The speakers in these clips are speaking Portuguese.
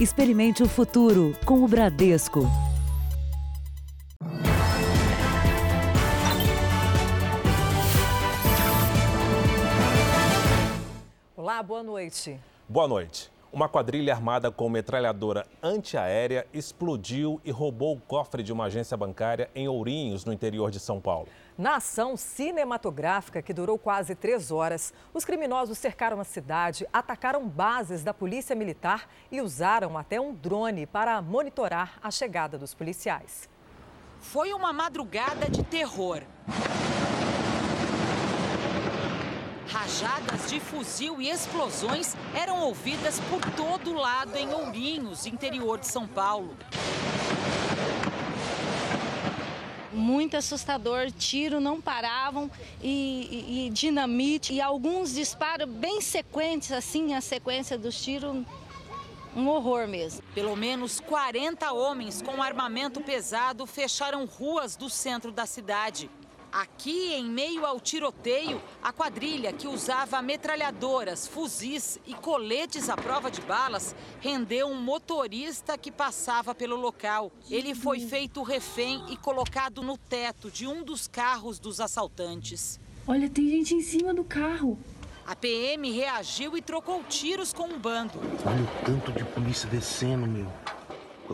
Experimente o futuro com o Bradesco. Olá, boa noite. Boa noite. Uma quadrilha armada com metralhadora antiaérea explodiu e roubou o cofre de uma agência bancária em Ourinhos, no interior de São Paulo. Na ação cinematográfica, que durou quase três horas, os criminosos cercaram a cidade, atacaram bases da Polícia Militar e usaram até um drone para monitorar a chegada dos policiais. Foi uma madrugada de terror. Rajadas de fuzil e explosões eram ouvidas por todo lado em Ourinhos, interior de São Paulo. Muito assustador, tiro não paravam e, e, e dinamite e alguns disparos bem sequentes, assim, a sequência dos tiros um horror mesmo. Pelo menos 40 homens com armamento pesado fecharam ruas do centro da cidade. Aqui, em meio ao tiroteio, a quadrilha que usava metralhadoras, fuzis e coletes à prova de balas rendeu um motorista que passava pelo local. Ele foi feito refém e colocado no teto de um dos carros dos assaltantes. Olha, tem gente em cima do carro. A PM reagiu e trocou tiros com um bando. Olha o tanto de polícia descendo, meu.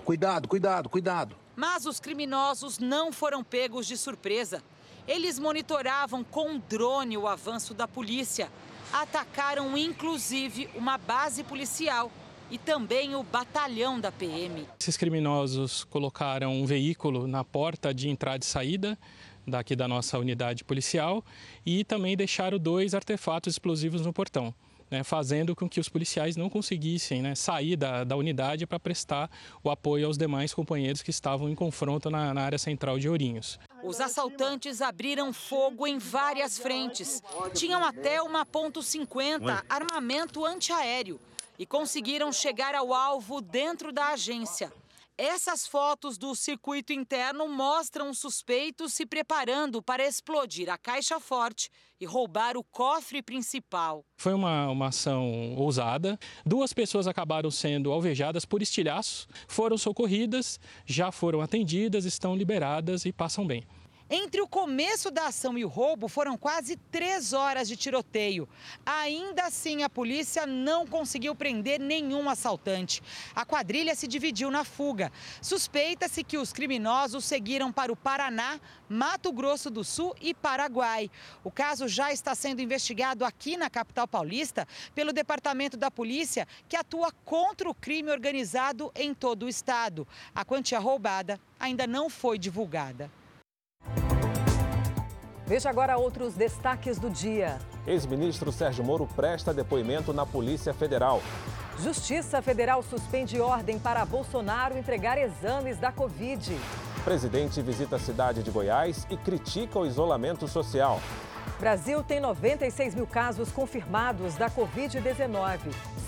Cuidado, cuidado, cuidado. Mas os criminosos não foram pegos de surpresa. Eles monitoravam com drone o avanço da polícia. Atacaram inclusive uma base policial e também o batalhão da PM. Esses criminosos colocaram um veículo na porta de entrada e saída daqui da nossa unidade policial e também deixaram dois artefatos explosivos no portão né, fazendo com que os policiais não conseguissem né, sair da, da unidade para prestar o apoio aos demais companheiros que estavam em confronto na, na área central de Ourinhos. Os assaltantes abriram fogo em várias frentes. Tinham até uma ponto .50 armamento antiaéreo e conseguiram chegar ao alvo dentro da agência. Essas fotos do circuito interno mostram suspeitos se preparando para explodir a caixa forte e roubar o cofre principal. Foi uma, uma ação ousada. Duas pessoas acabaram sendo alvejadas por estilhaços, foram socorridas, já foram atendidas, estão liberadas e passam bem. Entre o começo da ação e o roubo foram quase três horas de tiroteio. Ainda assim, a polícia não conseguiu prender nenhum assaltante. A quadrilha se dividiu na fuga. Suspeita-se que os criminosos seguiram para o Paraná, Mato Grosso do Sul e Paraguai. O caso já está sendo investigado aqui na capital paulista pelo Departamento da Polícia, que atua contra o crime organizado em todo o estado. A quantia roubada ainda não foi divulgada. Veja agora outros destaques do dia. Ex-ministro Sérgio Moro presta depoimento na Polícia Federal. Justiça Federal suspende ordem para Bolsonaro entregar exames da Covid. Presidente visita a cidade de Goiás e critica o isolamento social. Brasil tem 96 mil casos confirmados da Covid-19,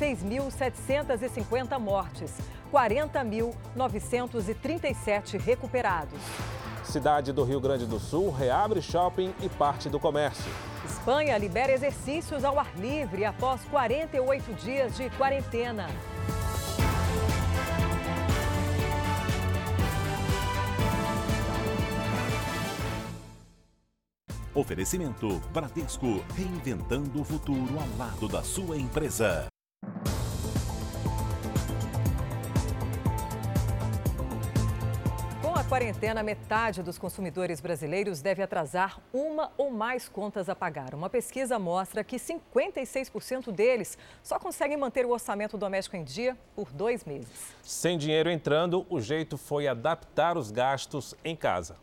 6.750 mortes, 40.937 recuperados. Cidade do Rio Grande do Sul reabre shopping e parte do comércio. Espanha libera exercícios ao ar livre após 48 dias de quarentena. Oferecimento Bradesco, reinventando o futuro ao lado da sua empresa. Quarentena, metade dos consumidores brasileiros deve atrasar uma ou mais contas a pagar. Uma pesquisa mostra que 56% deles só conseguem manter o orçamento doméstico em dia por dois meses. Sem dinheiro entrando, o jeito foi adaptar os gastos em casa.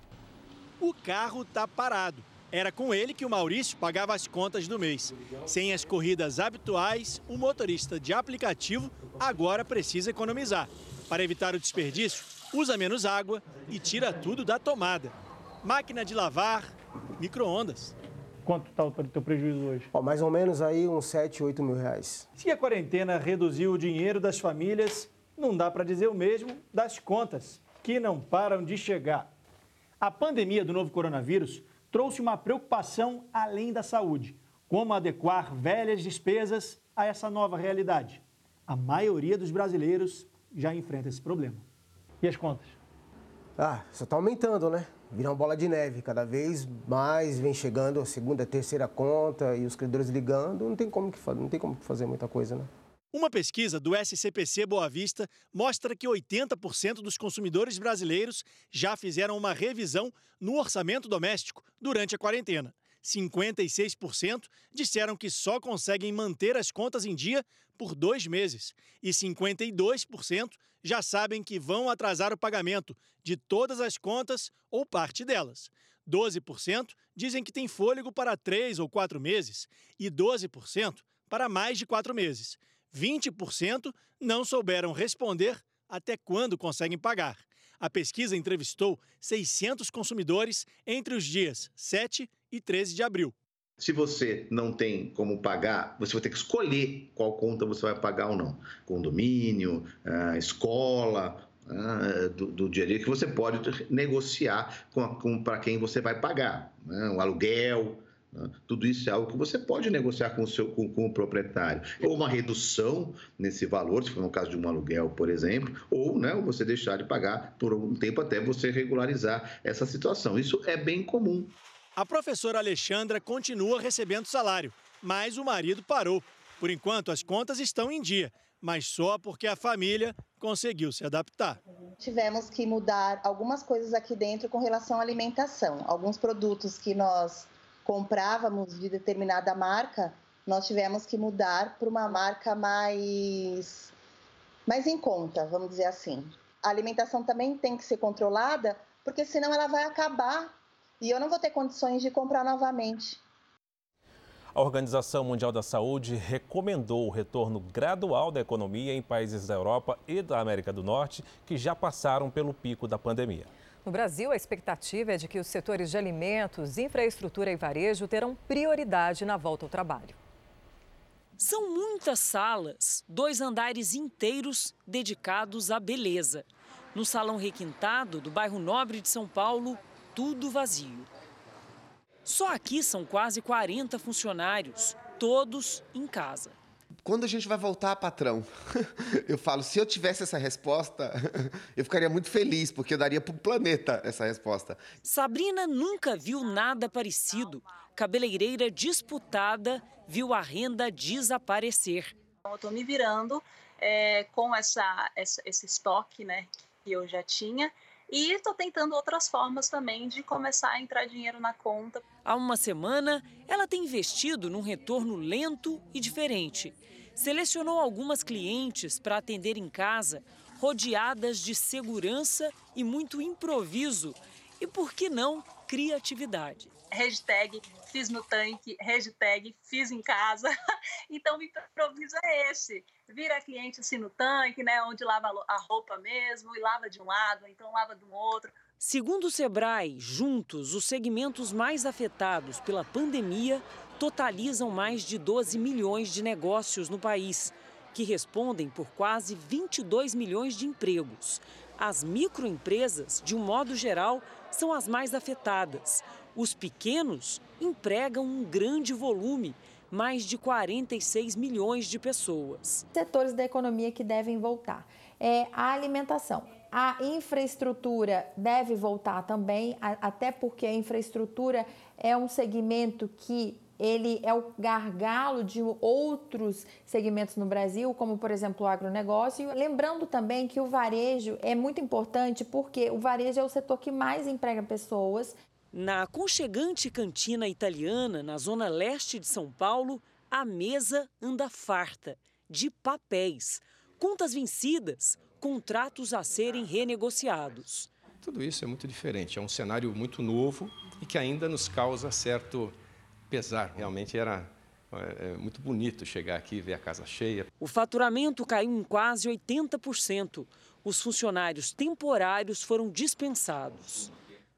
O carro está parado. Era com ele que o Maurício pagava as contas do mês. Sem as corridas habituais, o motorista de aplicativo agora precisa economizar. Para evitar o desperdício, usa menos água e tira tudo da tomada. Máquina de lavar, micro-ondas. Quanto está o teu prejuízo hoje? Ó, mais ou menos aí uns 7, 8 mil reais. Se a quarentena reduziu o dinheiro das famílias, não dá para dizer o mesmo das contas, que não param de chegar. A pandemia do novo coronavírus trouxe uma preocupação além da saúde. Como adequar velhas despesas a essa nova realidade? A maioria dos brasileiros já enfrenta esse problema. E as contas? Ah, só está aumentando, né? Vira uma bola de neve. Cada vez mais vem chegando a segunda, terceira conta e os credores ligando. Não tem como, que, não tem como fazer muita coisa, né? Uma pesquisa do SCPC Boa Vista mostra que 80% dos consumidores brasileiros já fizeram uma revisão no orçamento doméstico durante a quarentena. 56% disseram que só conseguem manter as contas em dia por dois meses. E 52% já sabem que vão atrasar o pagamento de todas as contas ou parte delas. 12% dizem que têm fôlego para três ou quatro meses e 12% para mais de quatro meses. 20% não souberam responder até quando conseguem pagar. A pesquisa entrevistou 600 consumidores entre os dias 7 e 13 de abril. Se você não tem como pagar, você vai ter que escolher qual conta você vai pagar ou não. Condomínio, ah, escola, ah, do, do, dia a dia, que você pode negociar com, com para quem você vai pagar. Né? Um aluguel, né? Tudo isso é algo que você pode negociar com o, seu, com, com, o proprietário. Ou uma redução nesse valor, se for no caso de um aluguel, por exemplo, ou né, você deixar de pagar por um tempo até você regularizar essa situação. Isso é bem comum. A professora Alexandra continua recebendo salário, mas o marido parou. Por enquanto, as contas estão em dia, mas só porque a família conseguiu se adaptar. Tivemos que mudar algumas coisas aqui dentro com relação à alimentação. Alguns produtos que nós comprávamos de determinada marca, nós tivemos que mudar para uma marca mais, mais em conta, vamos dizer assim. A alimentação também tem que ser controlada, porque senão ela vai acabar e eu não vou ter condições de comprar novamente. A Organização Mundial da Saúde recomendou o retorno gradual da economia em países da Europa e da América do Norte que já passaram pelo pico da pandemia. No Brasil, a expectativa é de que os setores de alimentos, infraestrutura e varejo terão prioridade na volta ao trabalho. São muitas salas, dois andares inteiros dedicados à beleza. No salão requintado do bairro Nobre de São Paulo, tudo vazio. Só aqui são quase 40 funcionários, todos em casa. Quando a gente vai voltar, patrão? Eu falo, se eu tivesse essa resposta, eu ficaria muito feliz, porque eu daria para o planeta essa resposta. Sabrina nunca viu nada parecido. Cabeleireira disputada viu a renda desaparecer. Eu estou me virando é, com essa, essa, esse estoque né, que eu já tinha e estou tentando outras formas também de começar a entrar dinheiro na conta. Há uma semana, ela tem investido num retorno lento e diferente. Selecionou algumas clientes para atender em casa, rodeadas de segurança e muito improviso. E por que não criatividade? Hashtag fiz no tanque, hashtag fiz em casa. então, o improviso é esse. Vira cliente assim no tanque, né? Onde lava a roupa mesmo, e lava de um lado, então lava do outro. Segundo o Sebrae, juntos, os segmentos mais afetados pela pandemia totalizam mais de 12 milhões de negócios no país, que respondem por quase 22 milhões de empregos. As microempresas, de um modo geral, são as mais afetadas. Os pequenos empregam um grande volume, mais de 46 milhões de pessoas. Setores da economia que devem voltar. É a alimentação. A infraestrutura deve voltar também, até porque a infraestrutura é um segmento que ele é o gargalo de outros segmentos no Brasil, como por exemplo o agronegócio. Lembrando também que o varejo é muito importante porque o varejo é o setor que mais emprega pessoas. Na aconchegante cantina italiana, na zona leste de São Paulo, a mesa anda farta de papéis, contas vencidas, contratos a serem renegociados. Tudo isso é muito diferente, é um cenário muito novo e que ainda nos causa certo pesar. Realmente era é, é muito bonito chegar aqui e ver a casa cheia. O faturamento caiu em quase 80%. Os funcionários temporários foram dispensados.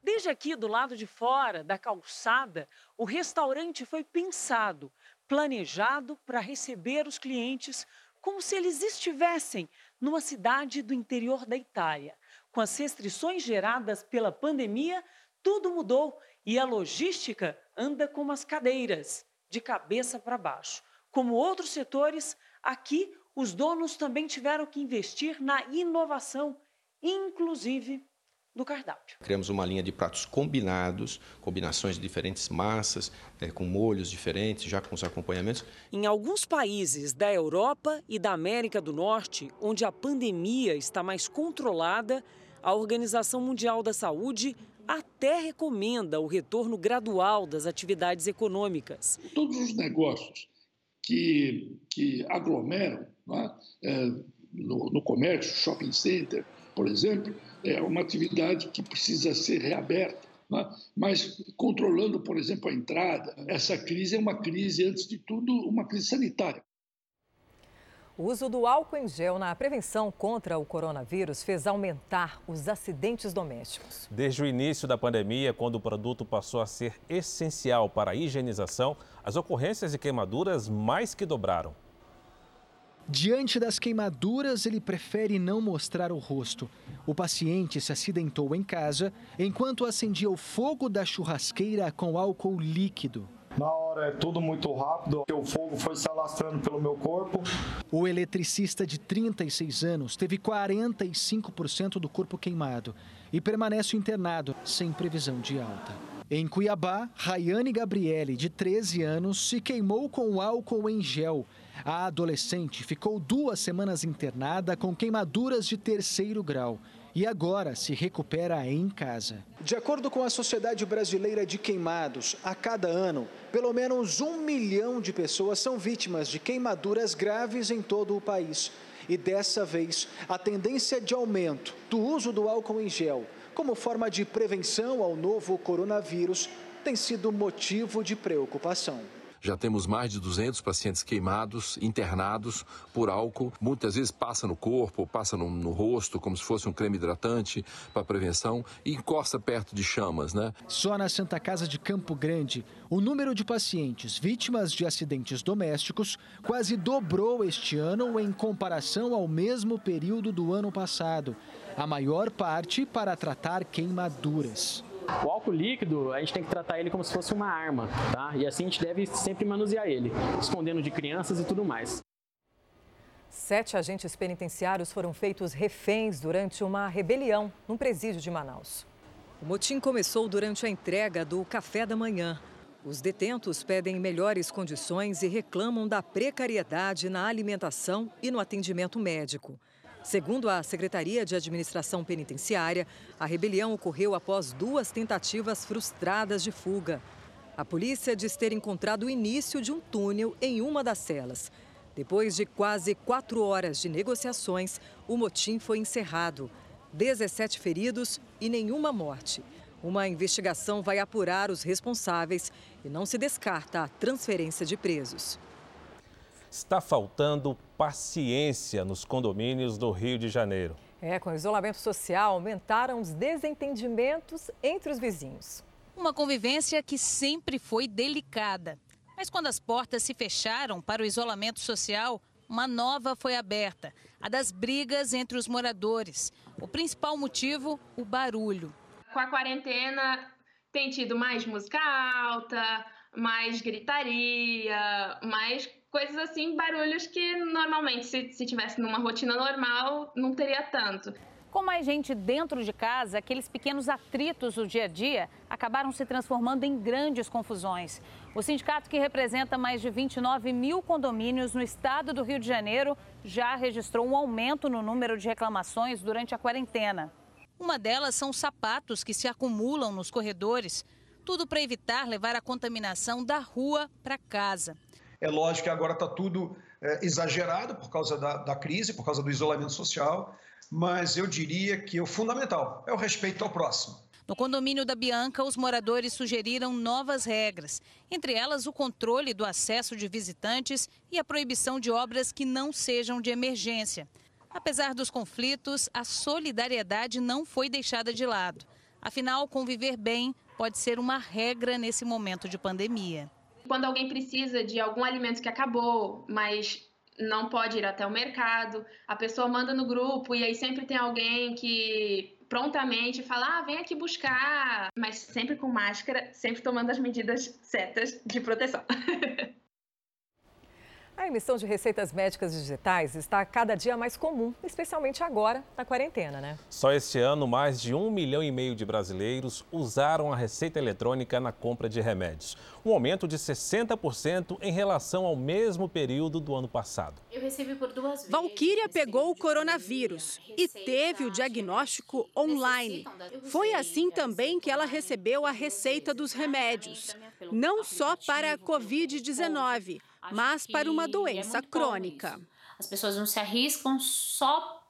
Desde aqui do lado de fora da calçada, o restaurante foi pensado, planejado para receber os clientes como se eles estivessem numa cidade do interior da Itália. Com as restrições geradas pela pandemia, tudo mudou e a logística anda como as cadeiras, de cabeça para baixo. Como outros setores, aqui os donos também tiveram que investir na inovação, inclusive do cardápio. Criamos uma linha de pratos combinados, combinações de diferentes massas, é, com molhos diferentes, já com os acompanhamentos. Em alguns países da Europa e da América do Norte, onde a pandemia está mais controlada, a Organização Mundial da Saúde até recomenda o retorno gradual das atividades econômicas. Todos os negócios que, que aglomeram é? É, no, no comércio, shopping center, por exemplo, é uma atividade que precisa ser reaberta. Né? Mas controlando, por exemplo, a entrada, essa crise é uma crise, antes de tudo, uma crise sanitária. O uso do álcool em gel na prevenção contra o coronavírus fez aumentar os acidentes domésticos. Desde o início da pandemia, quando o produto passou a ser essencial para a higienização, as ocorrências de queimaduras mais que dobraram. Diante das queimaduras, ele prefere não mostrar o rosto. O paciente se acidentou em casa enquanto acendia o fogo da churrasqueira com álcool líquido. Na hora é tudo muito rápido, o fogo foi se alastrando pelo meu corpo. O eletricista de 36 anos teve 45% do corpo queimado e permanece internado sem previsão de alta. Em Cuiabá, Rayane Gabriele, de 13 anos, se queimou com álcool em gel a adolescente ficou duas semanas internada com queimaduras de terceiro grau e agora se recupera em casa. De acordo com a Sociedade Brasileira de Queimados, a cada ano, pelo menos um milhão de pessoas são vítimas de queimaduras graves em todo o país. E dessa vez, a tendência de aumento do uso do álcool em gel como forma de prevenção ao novo coronavírus tem sido motivo de preocupação. Já temos mais de 200 pacientes queimados, internados por álcool. Muitas vezes passa no corpo, passa no, no rosto, como se fosse um creme hidratante para prevenção e encosta perto de chamas, né? Só na Santa Casa de Campo Grande, o número de pacientes vítimas de acidentes domésticos quase dobrou este ano em comparação ao mesmo período do ano passado. A maior parte para tratar queimaduras. O álcool líquido, a gente tem que tratar ele como se fosse uma arma, tá? E assim a gente deve sempre manusear ele, escondendo de crianças e tudo mais. Sete agentes penitenciários foram feitos reféns durante uma rebelião num presídio de Manaus. O motim começou durante a entrega do café da manhã. Os detentos pedem melhores condições e reclamam da precariedade na alimentação e no atendimento médico. Segundo a Secretaria de Administração Penitenciária, a rebelião ocorreu após duas tentativas frustradas de fuga. A polícia diz ter encontrado o início de um túnel em uma das celas. Depois de quase quatro horas de negociações, o motim foi encerrado. 17 feridos e nenhuma morte. Uma investigação vai apurar os responsáveis e não se descarta a transferência de presos. Está faltando paciência nos condomínios do Rio de Janeiro. É, com o isolamento social, aumentaram os desentendimentos entre os vizinhos. Uma convivência que sempre foi delicada. Mas quando as portas se fecharam para o isolamento social, uma nova foi aberta, a das brigas entre os moradores. O principal motivo, o barulho. Com a quarentena, tem tido mais música alta, mais gritaria, mais coisas assim, barulhos que normalmente, se, se tivesse numa rotina normal, não teria tanto. Com mais gente dentro de casa, aqueles pequenos atritos do dia a dia acabaram se transformando em grandes confusões. O sindicato, que representa mais de 29 mil condomínios no estado do Rio de Janeiro, já registrou um aumento no número de reclamações durante a quarentena. Uma delas são sapatos que se acumulam nos corredores, tudo para evitar levar a contaminação da rua para casa. É lógico que agora está tudo é, exagerado por causa da, da crise, por causa do isolamento social, mas eu diria que o fundamental é o respeito ao próximo. No condomínio da Bianca, os moradores sugeriram novas regras, entre elas o controle do acesso de visitantes e a proibição de obras que não sejam de emergência. Apesar dos conflitos, a solidariedade não foi deixada de lado. Afinal, conviver bem pode ser uma regra nesse momento de pandemia. Quando alguém precisa de algum alimento que acabou, mas não pode ir até o mercado, a pessoa manda no grupo e aí sempre tem alguém que prontamente fala: ah, vem aqui buscar, mas sempre com máscara, sempre tomando as medidas certas de proteção. A emissão de receitas médicas digitais está cada dia mais comum, especialmente agora na quarentena, né? Só este ano, mais de um milhão e meio de brasileiros usaram a receita eletrônica na compra de remédios. Um aumento de 60% em relação ao mesmo período do ano passado. Eu recebi por duas vezes. Valquíria pegou o coronavírus e teve o diagnóstico online. Foi assim também que ela recebeu a receita dos remédios. Não só para a Covid-19 mas para uma é doença é crônica. As pessoas não se arriscam só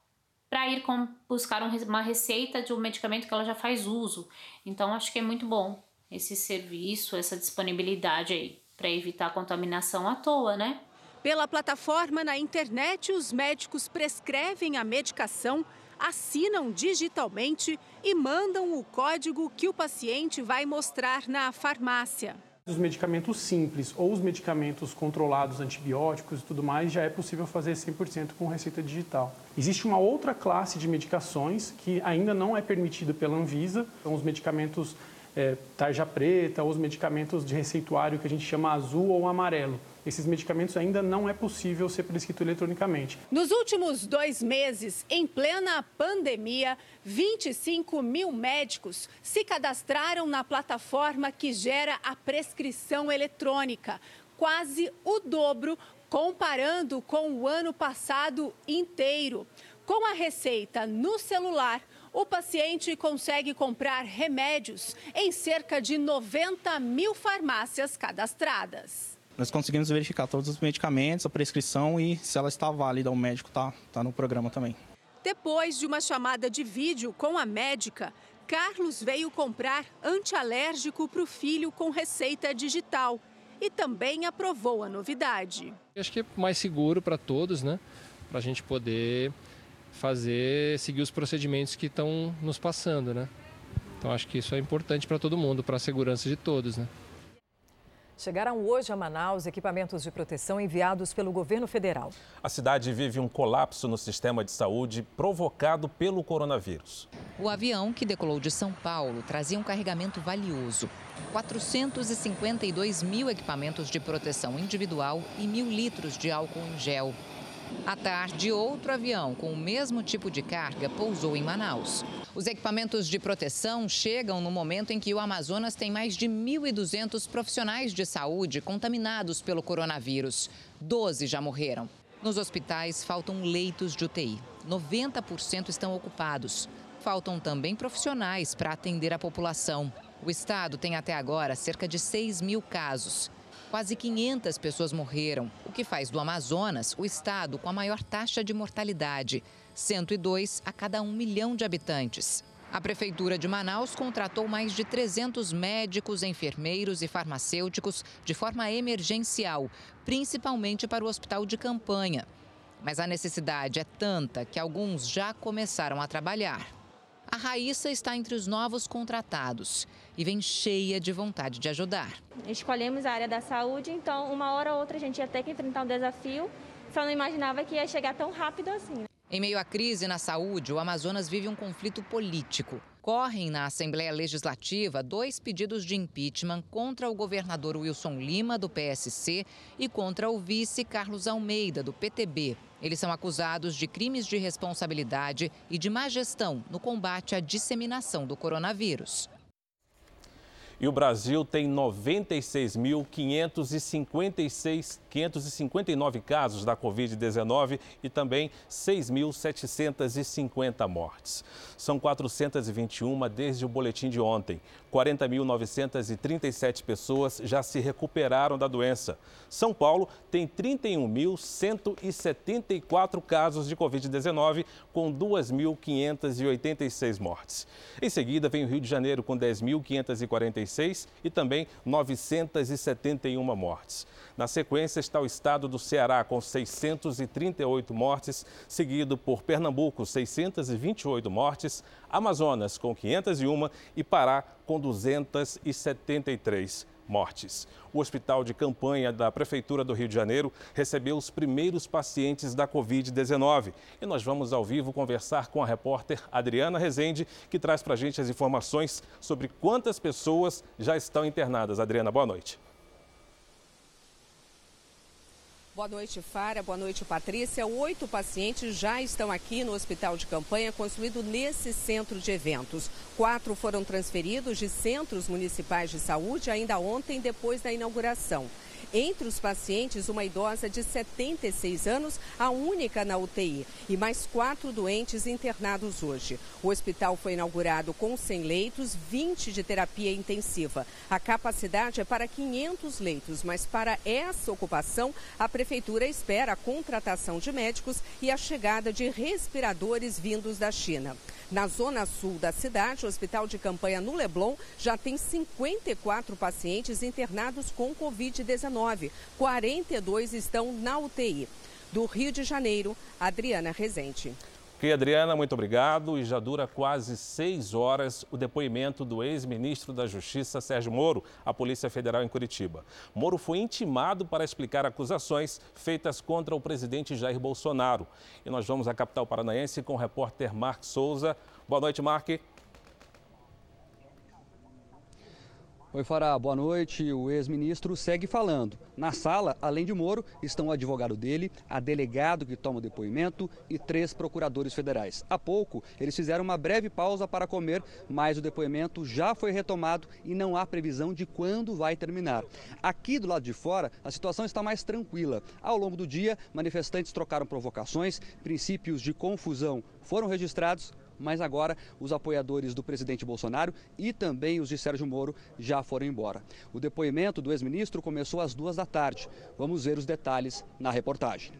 para ir com, buscar uma receita de um medicamento que ela já faz uso. Então, acho que é muito bom esse serviço, essa disponibilidade aí, para evitar contaminação à toa, né? Pela plataforma na internet, os médicos prescrevem a medicação, assinam digitalmente e mandam o código que o paciente vai mostrar na farmácia. Os medicamentos simples ou os medicamentos controlados, antibióticos e tudo mais, já é possível fazer 100% com receita digital. Existe uma outra classe de medicações que ainda não é permitida pela Anvisa, são os medicamentos é, tarja preta ou os medicamentos de receituário que a gente chama azul ou amarelo esses medicamentos ainda não é possível ser prescrito eletronicamente. Nos últimos dois meses, em plena pandemia, 25 mil médicos se cadastraram na plataforma que gera a prescrição eletrônica, quase o dobro comparando com o ano passado inteiro. Com a receita no celular, o paciente consegue comprar remédios em cerca de 90 mil farmácias cadastradas. Nós conseguimos verificar todos os medicamentos, a prescrição e se ela está válida, o médico está tá no programa também. Depois de uma chamada de vídeo com a médica, Carlos veio comprar antialérgico para o filho com receita digital e também aprovou a novidade. Acho que é mais seguro para todos, né? Para a gente poder fazer, seguir os procedimentos que estão nos passando, né? Então acho que isso é importante para todo mundo, para a segurança de todos, né? Chegaram hoje a Manaus equipamentos de proteção enviados pelo governo federal. A cidade vive um colapso no sistema de saúde provocado pelo coronavírus. O avião que decolou de São Paulo trazia um carregamento valioso: 452 mil equipamentos de proteção individual e mil litros de álcool em gel. À tarde, outro avião com o mesmo tipo de carga pousou em Manaus. Os equipamentos de proteção chegam no momento em que o Amazonas tem mais de 1.200 profissionais de saúde contaminados pelo coronavírus. Doze já morreram. Nos hospitais faltam leitos de UTI. 90% estão ocupados. Faltam também profissionais para atender a população. O estado tem até agora cerca de 6 mil casos. Quase 500 pessoas morreram, o que faz do Amazonas o estado com a maior taxa de mortalidade, 102 a cada um milhão de habitantes. A Prefeitura de Manaus contratou mais de 300 médicos, enfermeiros e farmacêuticos de forma emergencial, principalmente para o hospital de campanha. Mas a necessidade é tanta que alguns já começaram a trabalhar. A Raíssa está entre os novos contratados e vem cheia de vontade de ajudar. Escolhemos a área da saúde, então uma hora ou outra a gente ia ter que enfrentar um desafio, só não imaginava que ia chegar tão rápido assim. Em meio à crise na saúde, o Amazonas vive um conflito político. Correm na Assembleia Legislativa dois pedidos de impeachment contra o governador Wilson Lima, do PSC, e contra o vice Carlos Almeida, do PTB. Eles são acusados de crimes de responsabilidade e de má gestão no combate à disseminação do coronavírus. E o Brasil tem 96.556 559 casos da Covid-19 e também 6.750 mortes. São 421 desde o boletim de ontem. 40.937 pessoas já se recuperaram da doença. São Paulo tem 31.174 casos de Covid-19, com 2.586 mortes. Em seguida, vem o Rio de Janeiro, com 10.546 e também 971 mortes. Na sequência está o estado do Ceará, com 638 mortes, seguido por Pernambuco, 628 mortes, Amazonas, com 501 e Pará, com 273 mortes. O hospital de campanha da Prefeitura do Rio de Janeiro recebeu os primeiros pacientes da Covid-19. E nós vamos ao vivo conversar com a repórter Adriana Rezende, que traz para a gente as informações sobre quantas pessoas já estão internadas. Adriana, boa noite. Boa noite, Fara. Boa noite, Patrícia. Oito pacientes já estão aqui no hospital de campanha construído nesse centro de eventos. Quatro foram transferidos de centros municipais de saúde ainda ontem, depois da inauguração. Entre os pacientes, uma idosa de 76 anos, a única na UTI, e mais quatro doentes internados hoje. O hospital foi inaugurado com 100 leitos, 20 de terapia intensiva. A capacidade é para 500 leitos, mas para essa ocupação, a prefeitura espera a contratação de médicos e a chegada de respiradores vindos da China. Na zona sul da cidade, o hospital de campanha no Leblon já tem 54 pacientes internados com Covid-19. 42 estão na UTI. Do Rio de Janeiro, Adriana Rezende. Ok, Adriana, muito obrigado. E já dura quase seis horas o depoimento do ex-ministro da Justiça, Sérgio Moro, à Polícia Federal em Curitiba. Moro foi intimado para explicar acusações feitas contra o presidente Jair Bolsonaro. E nós vamos à capital paranaense com o repórter Mark Souza. Boa noite, Mark. Oi, Fará, boa noite. O ex-ministro segue falando. Na sala, além de Moro, estão o advogado dele, a delegado que toma o depoimento e três procuradores federais. Há pouco, eles fizeram uma breve pausa para comer, mas o depoimento já foi retomado e não há previsão de quando vai terminar. Aqui do lado de fora, a situação está mais tranquila. Ao longo do dia, manifestantes trocaram provocações, princípios de confusão foram registrados, mas agora os apoiadores do presidente Bolsonaro e também os de Sérgio Moro já foram embora. O depoimento do ex-ministro começou às duas da tarde. Vamos ver os detalhes na reportagem.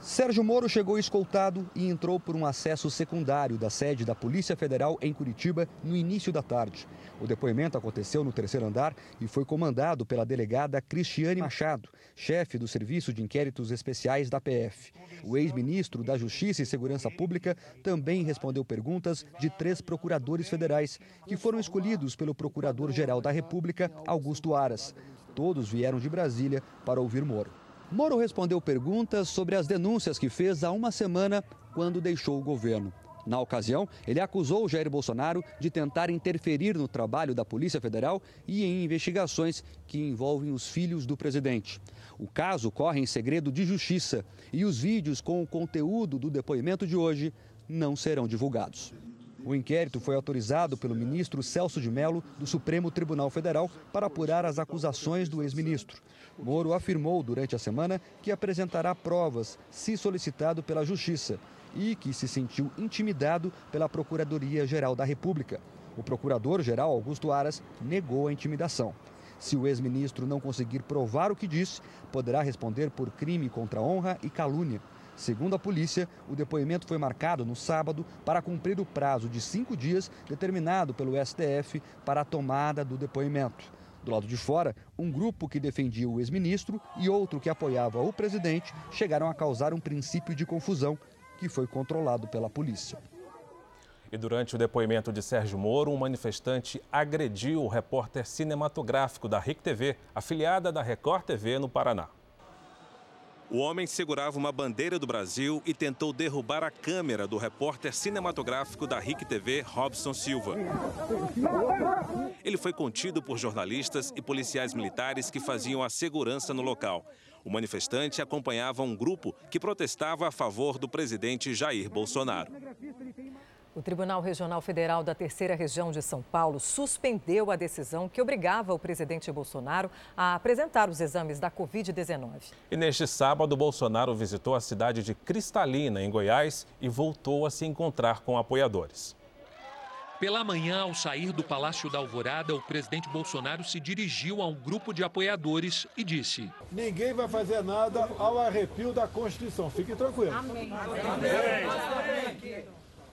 Sérgio Moro chegou escoltado e entrou por um acesso secundário da sede da Polícia Federal em Curitiba no início da tarde. O depoimento aconteceu no terceiro andar e foi comandado pela delegada Cristiane Machado, chefe do Serviço de Inquéritos Especiais da PF. O ex-ministro da Justiça e Segurança Pública também respondeu perguntas de três procuradores federais, que foram escolhidos pelo Procurador-Geral da República, Augusto Aras. Todos vieram de Brasília para ouvir Moro. Moro respondeu perguntas sobre as denúncias que fez há uma semana quando deixou o governo. Na ocasião, ele acusou Jair Bolsonaro de tentar interferir no trabalho da Polícia Federal e em investigações que envolvem os filhos do presidente. O caso corre em segredo de justiça e os vídeos com o conteúdo do depoimento de hoje não serão divulgados. O inquérito foi autorizado pelo ministro Celso de Mello, do Supremo Tribunal Federal, para apurar as acusações do ex-ministro. Moro afirmou durante a semana que apresentará provas se solicitado pela Justiça e que se sentiu intimidado pela Procuradoria-Geral da República. O procurador-geral Augusto Aras negou a intimidação. Se o ex-ministro não conseguir provar o que disse, poderá responder por crime contra a honra e calúnia. Segundo a polícia, o depoimento foi marcado no sábado para cumprir o prazo de cinco dias determinado pelo STF para a tomada do depoimento. Do lado de fora, um grupo que defendia o ex-ministro e outro que apoiava o presidente chegaram a causar um princípio de confusão que foi controlado pela polícia. E durante o depoimento de Sérgio Moro, um manifestante agrediu o repórter cinematográfico da RIC TV, afiliada da Record TV no Paraná. O homem segurava uma bandeira do Brasil e tentou derrubar a câmera do repórter cinematográfico da RIC TV, Robson Silva. Ele foi contido por jornalistas e policiais militares que faziam a segurança no local. O manifestante acompanhava um grupo que protestava a favor do presidente Jair Bolsonaro. O Tribunal Regional Federal da Terceira Região de São Paulo suspendeu a decisão que obrigava o presidente Bolsonaro a apresentar os exames da Covid-19. E neste sábado, Bolsonaro visitou a cidade de Cristalina, em Goiás, e voltou a se encontrar com apoiadores. Pela manhã, ao sair do Palácio da Alvorada, o presidente Bolsonaro se dirigiu a um grupo de apoiadores e disse: Ninguém vai fazer nada ao arrepio da Constituição. Fique tranquilo. Amém. Amém.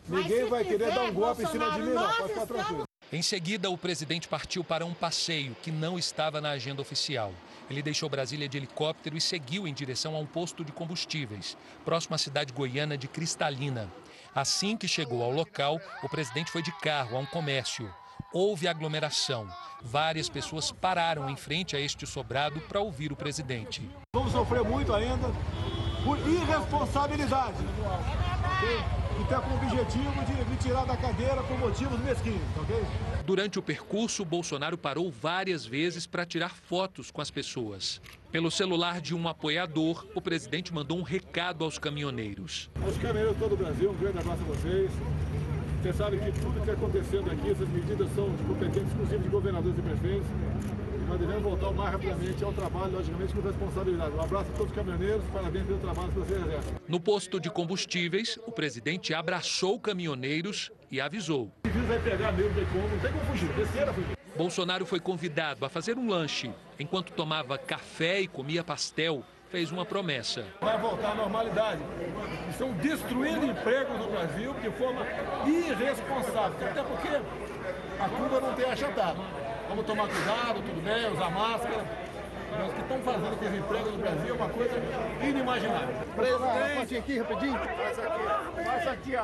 Ninguém vai querer dar um golpe em cima de mim, não. Pode ficar tranquilo. Em seguida, o presidente partiu para um passeio que não estava na agenda oficial. Ele deixou Brasília de helicóptero e seguiu em direção a um posto de combustíveis, próximo à cidade goiana de Cristalina. Assim que chegou ao local, o presidente foi de carro a um comércio. Houve aglomeração. Várias pessoas pararam em frente a este sobrado para ouvir o presidente. Vamos sofrer muito ainda por irresponsabilidade. Okay? Que tem como objetivo de me tirar da cadeira por motivos mesquinhos, ok? Durante o percurso, Bolsonaro parou várias vezes para tirar fotos com as pessoas. Pelo celular de um apoiador, o presidente mandou um recado aos caminhoneiros. Aos caminhoneiros de todo o Brasil, um grande abraço a vocês. Você sabe que tudo que está acontecendo aqui, essas medidas são de competência exclusiva de governadores e prefeitos. Nós devemos voltar o mais rapidamente ao trabalho, logicamente, com responsabilidade. Um abraço a todos os caminhoneiros, parabéns pelo trabalho que vocês exercem. No posto de combustíveis, o presidente abraçou caminhoneiros e avisou. O vai pegar mesmo, não tem como, não tem como fugir, terceira fugir. Bolsonaro foi convidado a fazer um lanche. Enquanto tomava café e comia pastel, fez uma promessa. Vai voltar à normalidade. Estão destruindo empregos no Brasil de forma irresponsável. Até porque a curva não tem achatado. Vamos tomar cuidado, tudo bem, usar máscara. Mas o que estão fazendo com os empregos no Brasil é uma coisa inimaginável. Presidente, aqui rapidinho. Passa aqui, passa aqui,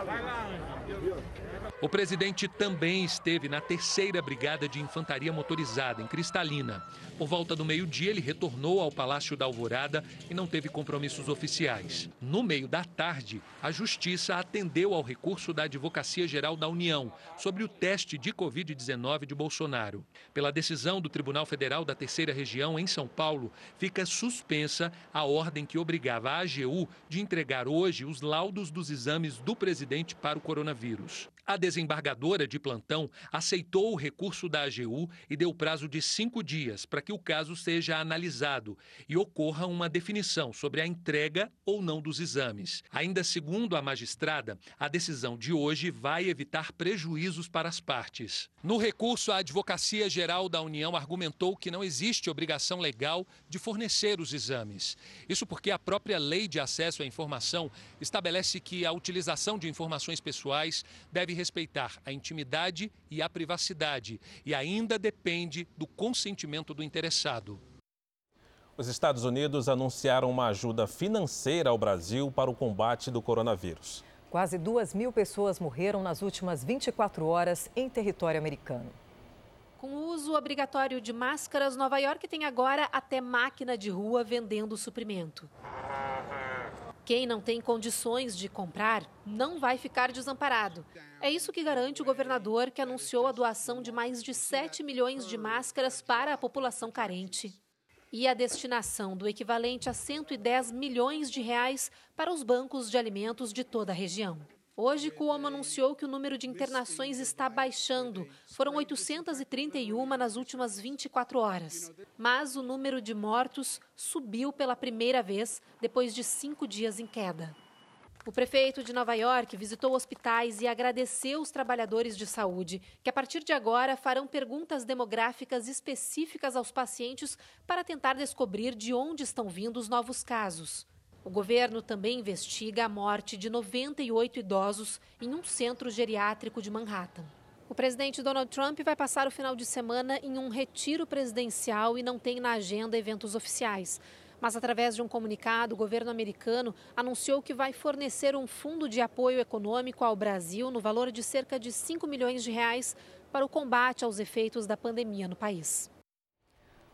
o presidente também esteve na terceira Brigada de Infantaria Motorizada, em Cristalina. Por volta do meio-dia, ele retornou ao Palácio da Alvorada e não teve compromissos oficiais. No meio da tarde, a Justiça atendeu ao recurso da Advocacia Geral da União sobre o teste de Covid-19 de Bolsonaro. Pela decisão do Tribunal Federal da Terceira Região, em São Paulo, fica suspensa a ordem que obrigava a AGU de entregar hoje os laudos dos exames do presidente para o coronavírus. A desembargadora de plantão aceitou o recurso da AGU e deu prazo de cinco dias para que o caso seja analisado e ocorra uma definição sobre a entrega ou não dos exames. Ainda segundo a magistrada, a decisão de hoje vai evitar prejuízos para as partes. No recurso, a Advocacia Geral da União argumentou que não existe obrigação legal de fornecer os exames. Isso porque a própria Lei de Acesso à Informação estabelece que a utilização de informações pessoais deve respeitar a intimidade e a privacidade e ainda depende do consentimento do interessado. Os Estados Unidos anunciaram uma ajuda financeira ao Brasil para o combate do coronavírus. Quase duas mil pessoas morreram nas últimas 24 horas em território americano. Com o uso obrigatório de máscaras, Nova York tem agora até máquina de rua vendendo suprimento. Quem não tem condições de comprar não vai ficar desamparado. É isso que garante o governador, que anunciou a doação de mais de 7 milhões de máscaras para a população carente. E a destinação do equivalente a 110 milhões de reais para os bancos de alimentos de toda a região. Hoje, Cuomo anunciou que o número de internações está baixando. Foram 831 nas últimas 24 horas. Mas o número de mortos subiu pela primeira vez depois de cinco dias em queda. O prefeito de Nova York visitou hospitais e agradeceu os trabalhadores de saúde, que a partir de agora farão perguntas demográficas específicas aos pacientes para tentar descobrir de onde estão vindo os novos casos. O governo também investiga a morte de 98 idosos em um centro geriátrico de Manhattan. O presidente Donald Trump vai passar o final de semana em um retiro presidencial e não tem na agenda eventos oficiais. Mas, através de um comunicado, o governo americano anunciou que vai fornecer um fundo de apoio econômico ao Brasil no valor de cerca de 5 milhões de reais para o combate aos efeitos da pandemia no país.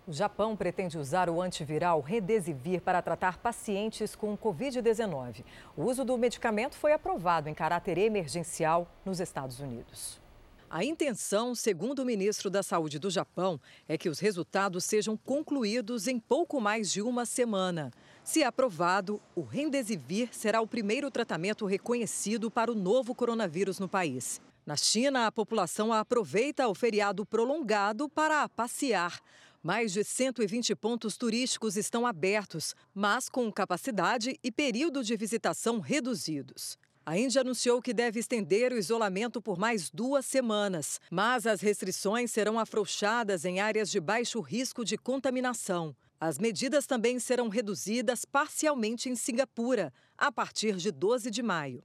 O Japão pretende usar o antiviral Redesivir para tratar pacientes com Covid-19. O uso do medicamento foi aprovado em caráter emergencial nos Estados Unidos. A intenção, segundo o ministro da Saúde do Japão, é que os resultados sejam concluídos em pouco mais de uma semana. Se aprovado, o Remdesivir será o primeiro tratamento reconhecido para o novo coronavírus no país. Na China, a população aproveita o feriado prolongado para passear. Mais de 120 pontos turísticos estão abertos, mas com capacidade e período de visitação reduzidos. A Índia anunciou que deve estender o isolamento por mais duas semanas, mas as restrições serão afrouxadas em áreas de baixo risco de contaminação. As medidas também serão reduzidas parcialmente em Singapura, a partir de 12 de maio.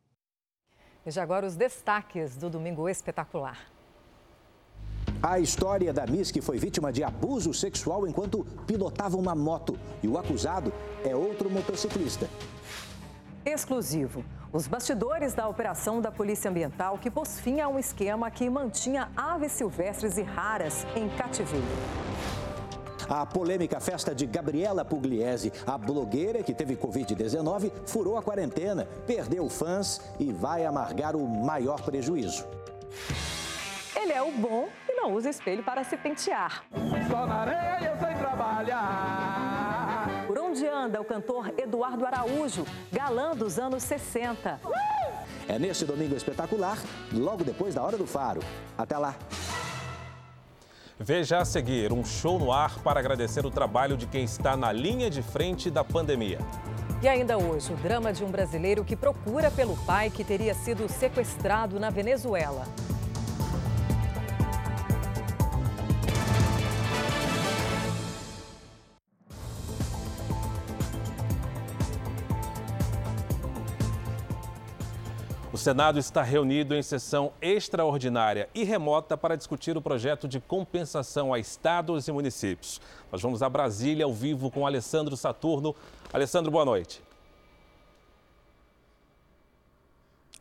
Veja agora os destaques do Domingo Espetacular. A história da Miss que foi vítima de abuso sexual enquanto pilotava uma moto. E o acusado é outro motociclista. Exclusivo. Os bastidores da operação da Polícia Ambiental que pôs fim a um esquema que mantinha aves silvestres e raras em cativeiro. A polêmica festa de Gabriela Pugliese, a blogueira que teve Covid-19, furou a quarentena, perdeu fãs e vai amargar o maior prejuízo. Ele é o bom e não usa espelho para se pentear. Só na areia sei trabalhar. Por onde anda o cantor Eduardo Araújo, galã dos anos 60? É neste domingo espetacular, logo depois da Hora do Faro. Até lá! Veja a seguir um show no ar para agradecer o trabalho de quem está na linha de frente da pandemia. E ainda hoje, o drama de um brasileiro que procura pelo pai que teria sido sequestrado na Venezuela. Senado está reunido em sessão extraordinária e remota para discutir o projeto de compensação a estados e municípios. Nós vamos a Brasília ao vivo com Alessandro Saturno. Alessandro, boa noite.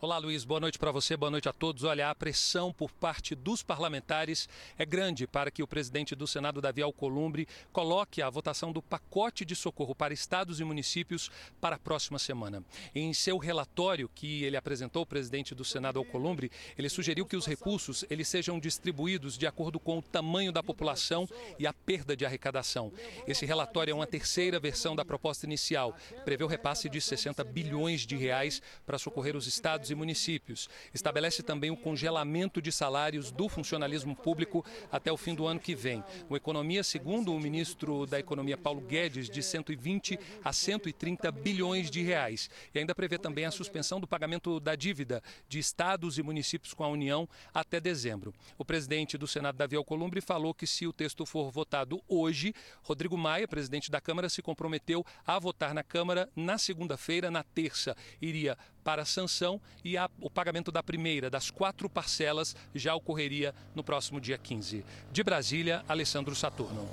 Olá, Luiz. Boa noite para você, boa noite a todos. Olha, a pressão por parte dos parlamentares é grande para que o presidente do Senado, Davi Alcolumbre, coloque a votação do pacote de socorro para estados e municípios para a próxima semana. Em seu relatório que ele apresentou, o presidente do Senado, Alcolumbre, ele sugeriu que os recursos eles sejam distribuídos de acordo com o tamanho da população e a perda de arrecadação. Esse relatório é uma terceira versão da proposta inicial. Prevê o repasse de 60 bilhões de reais para socorrer os estados e municípios. Estabelece também o congelamento de salários do funcionalismo público até o fim do ano que vem. O Economia, segundo o ministro da Economia Paulo Guedes, de 120 a 130 bilhões de reais. E ainda prevê também a suspensão do pagamento da dívida de estados e municípios com a União até dezembro. O presidente do Senado, Davi Alcolumbre, falou que se o texto for votado hoje, Rodrigo Maia, presidente da Câmara, se comprometeu a votar na Câmara na segunda-feira, na terça. Iria para a sanção e a, o pagamento da primeira das quatro parcelas já ocorreria no próximo dia 15. De Brasília, Alessandro Saturno.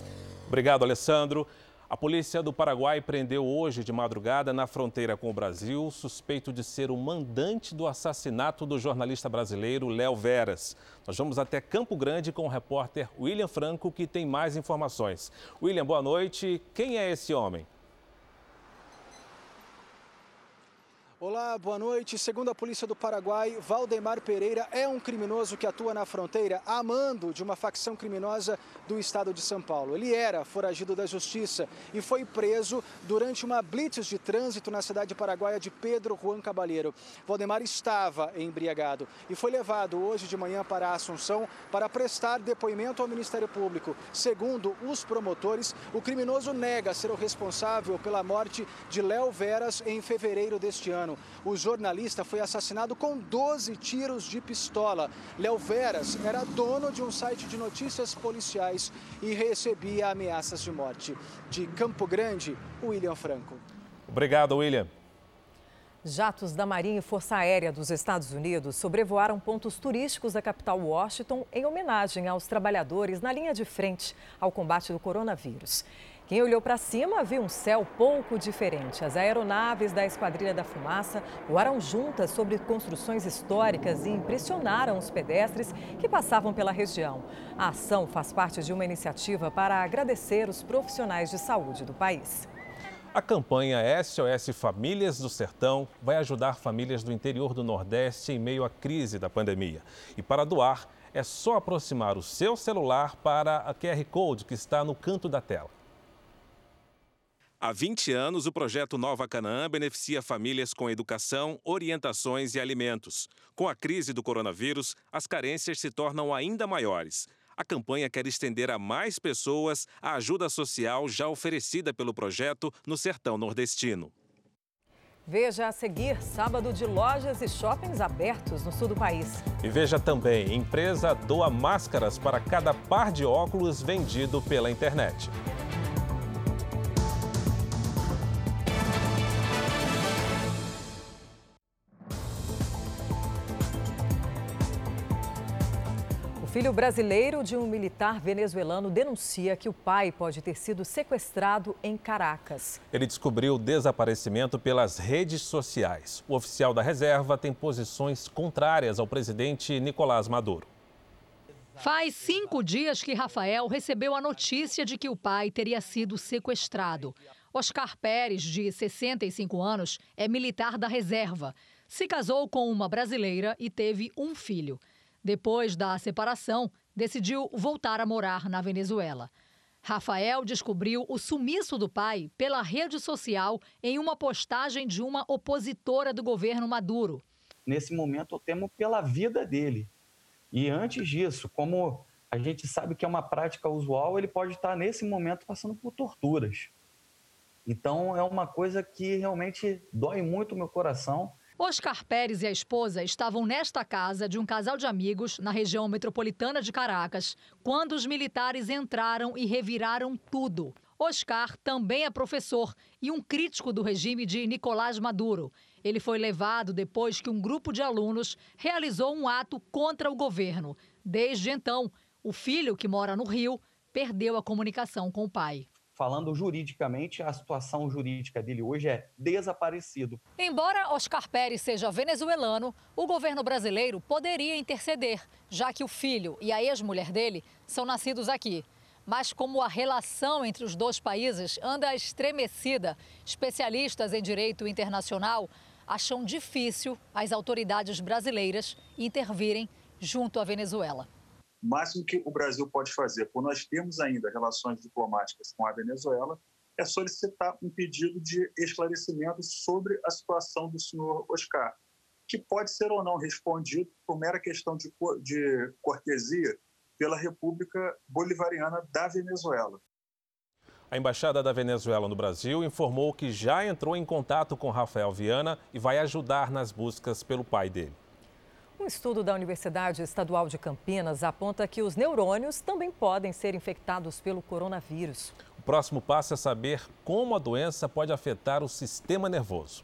Obrigado, Alessandro. A polícia do Paraguai prendeu hoje de madrugada na fronteira com o Brasil suspeito de ser o mandante do assassinato do jornalista brasileiro Léo Veras. Nós vamos até Campo Grande com o repórter William Franco, que tem mais informações. William, boa noite. Quem é esse homem? Olá, boa noite. Segundo a polícia do Paraguai, Valdemar Pereira é um criminoso que atua na fronteira a mando de uma facção criminosa do estado de São Paulo. Ele era foragido da justiça e foi preso durante uma blitz de trânsito na cidade paraguaia de Pedro Juan Cabalheiro. Valdemar estava embriagado e foi levado hoje de manhã para Assunção para prestar depoimento ao Ministério Público. Segundo os promotores, o criminoso nega ser o responsável pela morte de Léo Veras em fevereiro deste ano. O jornalista foi assassinado com 12 tiros de pistola. Léo Veras era dono de um site de notícias policiais e recebia ameaças de morte. De Campo Grande, William Franco. Obrigado, William. Jatos da Marinha e Força Aérea dos Estados Unidos sobrevoaram pontos turísticos da capital Washington em homenagem aos trabalhadores na linha de frente ao combate do coronavírus. Quem olhou para cima viu um céu pouco diferente. As aeronaves da Esquadrilha da Fumaça voaram juntas sobre construções históricas e impressionaram os pedestres que passavam pela região. A ação faz parte de uma iniciativa para agradecer os profissionais de saúde do país. A campanha SOS Famílias do Sertão vai ajudar famílias do interior do Nordeste em meio à crise da pandemia. E para doar, é só aproximar o seu celular para a QR Code que está no canto da tela. Há 20 anos, o projeto Nova Canaã beneficia famílias com educação, orientações e alimentos. Com a crise do coronavírus, as carências se tornam ainda maiores. A campanha quer estender a mais pessoas a ajuda social já oferecida pelo projeto no sertão nordestino. Veja a seguir, sábado de lojas e shoppings abertos no sul do país. E veja também, empresa doa máscaras para cada par de óculos vendido pela internet. Filho brasileiro de um militar venezuelano denuncia que o pai pode ter sido sequestrado em Caracas. Ele descobriu o desaparecimento pelas redes sociais. O oficial da reserva tem posições contrárias ao presidente Nicolás Maduro. Faz cinco dias que Rafael recebeu a notícia de que o pai teria sido sequestrado. Oscar Pérez, de 65 anos, é militar da reserva. Se casou com uma brasileira e teve um filho. Depois da separação, decidiu voltar a morar na Venezuela. Rafael descobriu o sumiço do pai pela rede social em uma postagem de uma opositora do governo Maduro. Nesse momento, eu temo pela vida dele. E antes disso, como a gente sabe que é uma prática usual, ele pode estar nesse momento passando por torturas. Então, é uma coisa que realmente dói muito o meu coração. Oscar Pérez e a esposa estavam nesta casa de um casal de amigos na região metropolitana de Caracas quando os militares entraram e reviraram tudo. Oscar também é professor e um crítico do regime de Nicolás Maduro. Ele foi levado depois que um grupo de alunos realizou um ato contra o governo. Desde então, o filho, que mora no Rio, perdeu a comunicação com o pai falando juridicamente, a situação jurídica dele hoje é desaparecido. Embora Oscar Pérez seja venezuelano, o governo brasileiro poderia interceder, já que o filho e a ex-mulher dele são nascidos aqui. Mas como a relação entre os dois países anda estremecida, especialistas em direito internacional acham difícil as autoridades brasileiras intervirem junto à Venezuela. O máximo que o Brasil pode fazer, por nós termos ainda relações diplomáticas com a Venezuela, é solicitar um pedido de esclarecimento sobre a situação do senhor Oscar, que pode ser ou não respondido por mera questão de, de cortesia pela República Bolivariana da Venezuela. A Embaixada da Venezuela no Brasil informou que já entrou em contato com Rafael Viana e vai ajudar nas buscas pelo pai dele. Um estudo da Universidade Estadual de Campinas aponta que os neurônios também podem ser infectados pelo coronavírus. O próximo passo é saber como a doença pode afetar o sistema nervoso.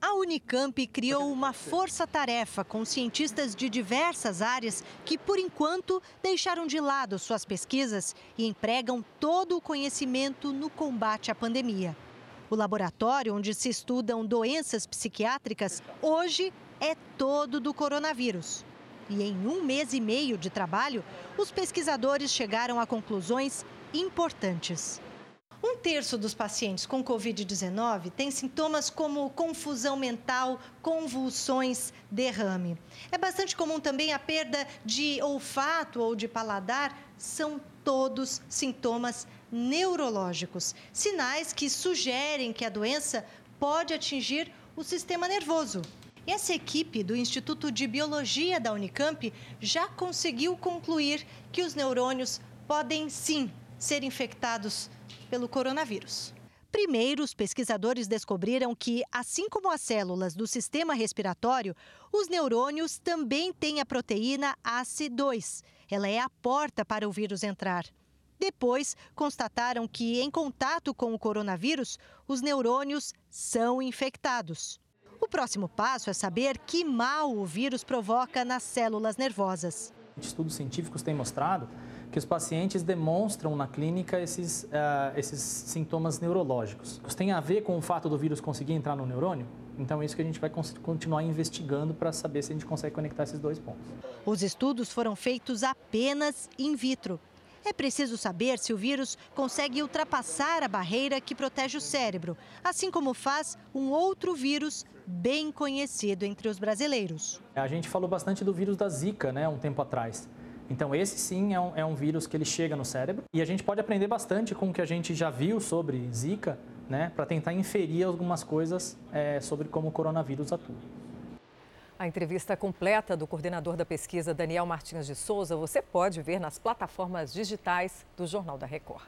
A Unicamp criou uma força-tarefa com cientistas de diversas áreas que, por enquanto, deixaram de lado suas pesquisas e empregam todo o conhecimento no combate à pandemia. O laboratório onde se estudam doenças psiquiátricas hoje é todo do coronavírus. E em um mês e meio de trabalho, os pesquisadores chegaram a conclusões importantes. Um terço dos pacientes com Covid-19 tem sintomas como confusão mental, convulsões, derrame. É bastante comum também a perda de olfato ou de paladar, são todos sintomas neurológicos, sinais que sugerem que a doença pode atingir o sistema nervoso. Essa equipe do Instituto de Biologia da Unicamp já conseguiu concluir que os neurônios podem sim ser infectados pelo coronavírus. Primeiro, os pesquisadores descobriram que, assim como as células do sistema respiratório, os neurônios também têm a proteína ACE2. Ela é a porta para o vírus entrar. Depois, constataram que, em contato com o coronavírus, os neurônios são infectados. O próximo passo é saber que mal o vírus provoca nas células nervosas. Estudos científicos têm mostrado que os pacientes demonstram na clínica esses, uh, esses sintomas neurológicos. Isso tem a ver com o fato do vírus conseguir entrar no neurônio? Então, é isso que a gente vai continuar investigando para saber se a gente consegue conectar esses dois pontos. Os estudos foram feitos apenas in vitro. É preciso saber se o vírus consegue ultrapassar a barreira que protege o cérebro, assim como faz um outro vírus bem conhecido entre os brasileiros. A gente falou bastante do vírus da Zika, né, um tempo atrás. Então, esse sim é um, é um vírus que ele chega no cérebro e a gente pode aprender bastante com o que a gente já viu sobre Zika, né, para tentar inferir algumas coisas é, sobre como o coronavírus atua. A entrevista completa do coordenador da pesquisa, Daniel Martins de Souza, você pode ver nas plataformas digitais do Jornal da Record.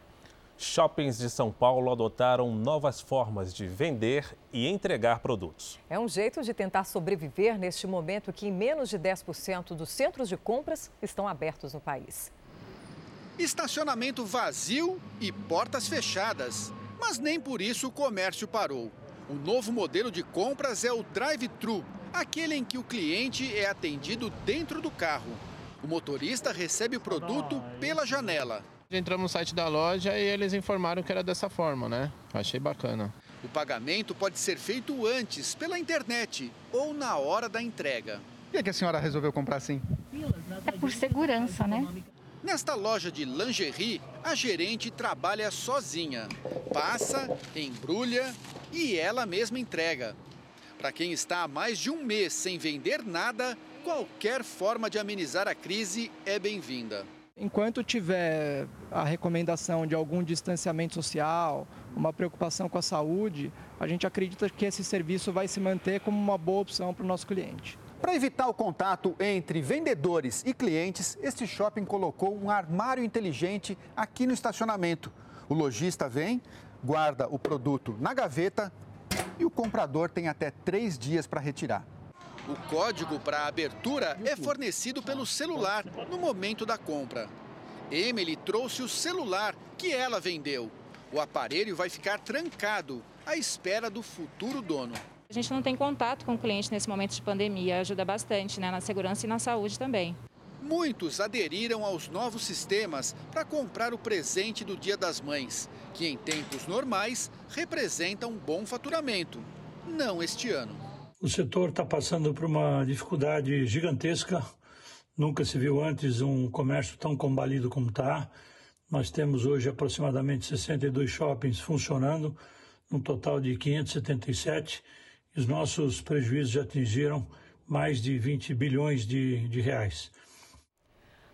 Shoppings de São Paulo adotaram novas formas de vender e entregar produtos. É um jeito de tentar sobreviver neste momento que menos de 10% dos centros de compras estão abertos no país. Estacionamento vazio e portas fechadas. Mas nem por isso o comércio parou. O novo modelo de compras é o drive-thru aquele em que o cliente é atendido dentro do carro. O motorista recebe o produto pela janela. Entramos no site da loja e eles informaram que era dessa forma, né? Achei bacana. O pagamento pode ser feito antes, pela internet ou na hora da entrega. Por que, é que a senhora resolveu comprar assim? É por segurança, né? Nesta loja de lingerie, a gerente trabalha sozinha. Passa, embrulha e ela mesma entrega. Para quem está há mais de um mês sem vender nada, qualquer forma de amenizar a crise é bem-vinda. Enquanto tiver a recomendação de algum distanciamento social, uma preocupação com a saúde, a gente acredita que esse serviço vai se manter como uma boa opção para o nosso cliente. Para evitar o contato entre vendedores e clientes, este shopping colocou um armário inteligente aqui no estacionamento. O lojista vem, guarda o produto na gaveta e o comprador tem até três dias para retirar. O código para a abertura é fornecido pelo celular no momento da compra. Emily trouxe o celular que ela vendeu. O aparelho vai ficar trancado à espera do futuro dono. A gente não tem contato com o cliente nesse momento de pandemia, ajuda bastante né, na segurança e na saúde também. Muitos aderiram aos novos sistemas para comprar o presente do Dia das Mães, que em tempos normais representa um bom faturamento. Não este ano. O setor está passando por uma dificuldade gigantesca. Nunca se viu antes um comércio tão combalido como está. Nós temos hoje aproximadamente 62 shoppings funcionando, um total de 577 os nossos prejuízos já atingiram mais de 20 bilhões de, de reais.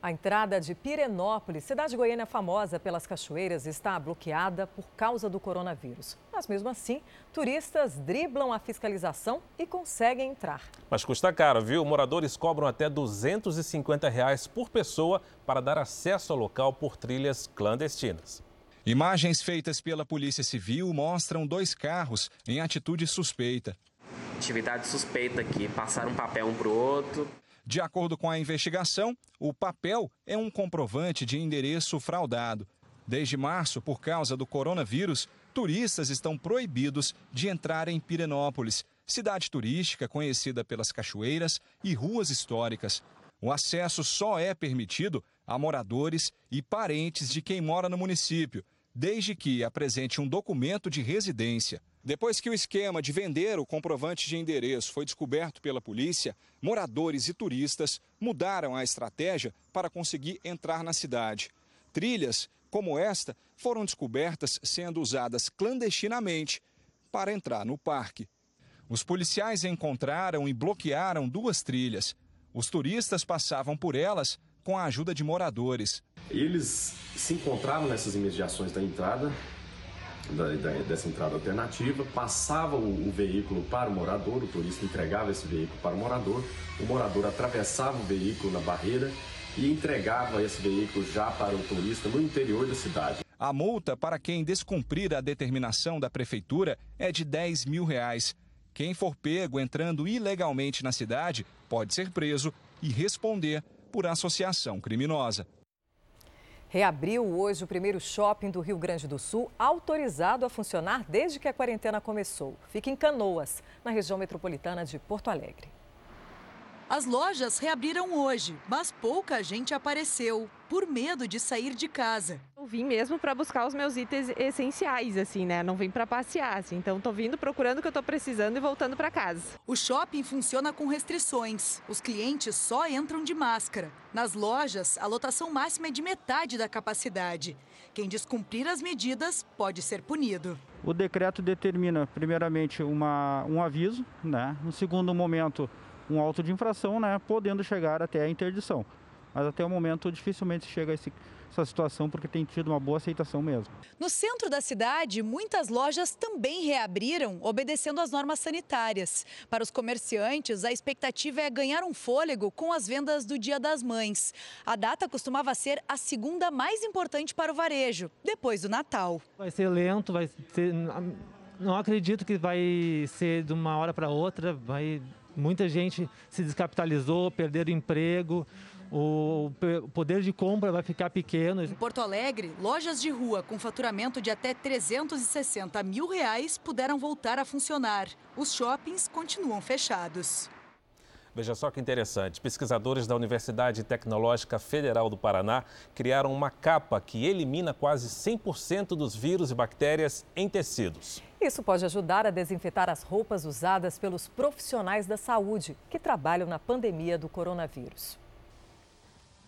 A entrada de Pirenópolis, cidade goiana famosa pelas cachoeiras, está bloqueada por causa do coronavírus. Mas mesmo assim, turistas driblam a fiscalização e conseguem entrar. Mas custa caro, viu? Moradores cobram até 250 reais por pessoa para dar acesso ao local por trilhas clandestinas. Imagens feitas pela Polícia Civil mostram dois carros em atitude suspeita atividade suspeita aqui, passar um papel um para o outro. De acordo com a investigação, o papel é um comprovante de endereço fraudado. Desde março, por causa do coronavírus, turistas estão proibidos de entrar em Pirenópolis, cidade turística conhecida pelas cachoeiras e ruas históricas. O acesso só é permitido a moradores e parentes de quem mora no município, desde que apresente um documento de residência. Depois que o esquema de vender o comprovante de endereço foi descoberto pela polícia, moradores e turistas mudaram a estratégia para conseguir entrar na cidade. Trilhas como esta foram descobertas sendo usadas clandestinamente para entrar no parque. Os policiais encontraram e bloquearam duas trilhas. Os turistas passavam por elas com a ajuda de moradores. Eles se encontravam nessas imediações da entrada da, da, dessa entrada alternativa, passava o, o, veículo para o morador, o turista entregava esse veículo para o morador, o morador atravessava o veículo na barreira e entregava esse veículo já para o turista no interior da cidade. A multa para quem descumprir a determinação da prefeitura é de 10 mil reais. Quem for pego entrando ilegalmente na cidade pode ser preso e responder por associação criminosa. Reabriu hoje o primeiro shopping do Rio Grande do Sul, autorizado a funcionar desde que a quarentena começou. Fica em Canoas, na região metropolitana de Porto Alegre. As lojas reabriram hoje, mas pouca gente apareceu, por medo de sair de casa. Eu vim mesmo para buscar os meus itens essenciais, assim, né? Não vim para passear, assim. Então, tô vindo procurando o que eu tô precisando e voltando para casa. O shopping funciona com restrições. Os clientes só entram de máscara. Nas lojas, a lotação máxima é de metade da capacidade. Quem descumprir as medidas pode ser punido. O decreto determina, primeiramente, uma, um aviso, né? No segundo momento, um auto de infração, né, podendo chegar até a interdição. Mas até o momento dificilmente chega a esse, essa situação porque tem tido uma boa aceitação mesmo. No centro da cidade, muitas lojas também reabriram, obedecendo às normas sanitárias. Para os comerciantes, a expectativa é ganhar um fôlego com as vendas do Dia das Mães. A data costumava ser a segunda mais importante para o varejo, depois do Natal. Vai ser lento, vai ser. Não acredito que vai ser de uma hora para outra, vai Muita gente se descapitalizou, perderam emprego, o poder de compra vai ficar pequeno. Em Porto Alegre, lojas de rua com faturamento de até 360 mil reais puderam voltar a funcionar. Os shoppings continuam fechados. Veja só que interessante. Pesquisadores da Universidade Tecnológica Federal do Paraná criaram uma capa que elimina quase 100% dos vírus e bactérias em tecidos. Isso pode ajudar a desinfetar as roupas usadas pelos profissionais da saúde que trabalham na pandemia do coronavírus.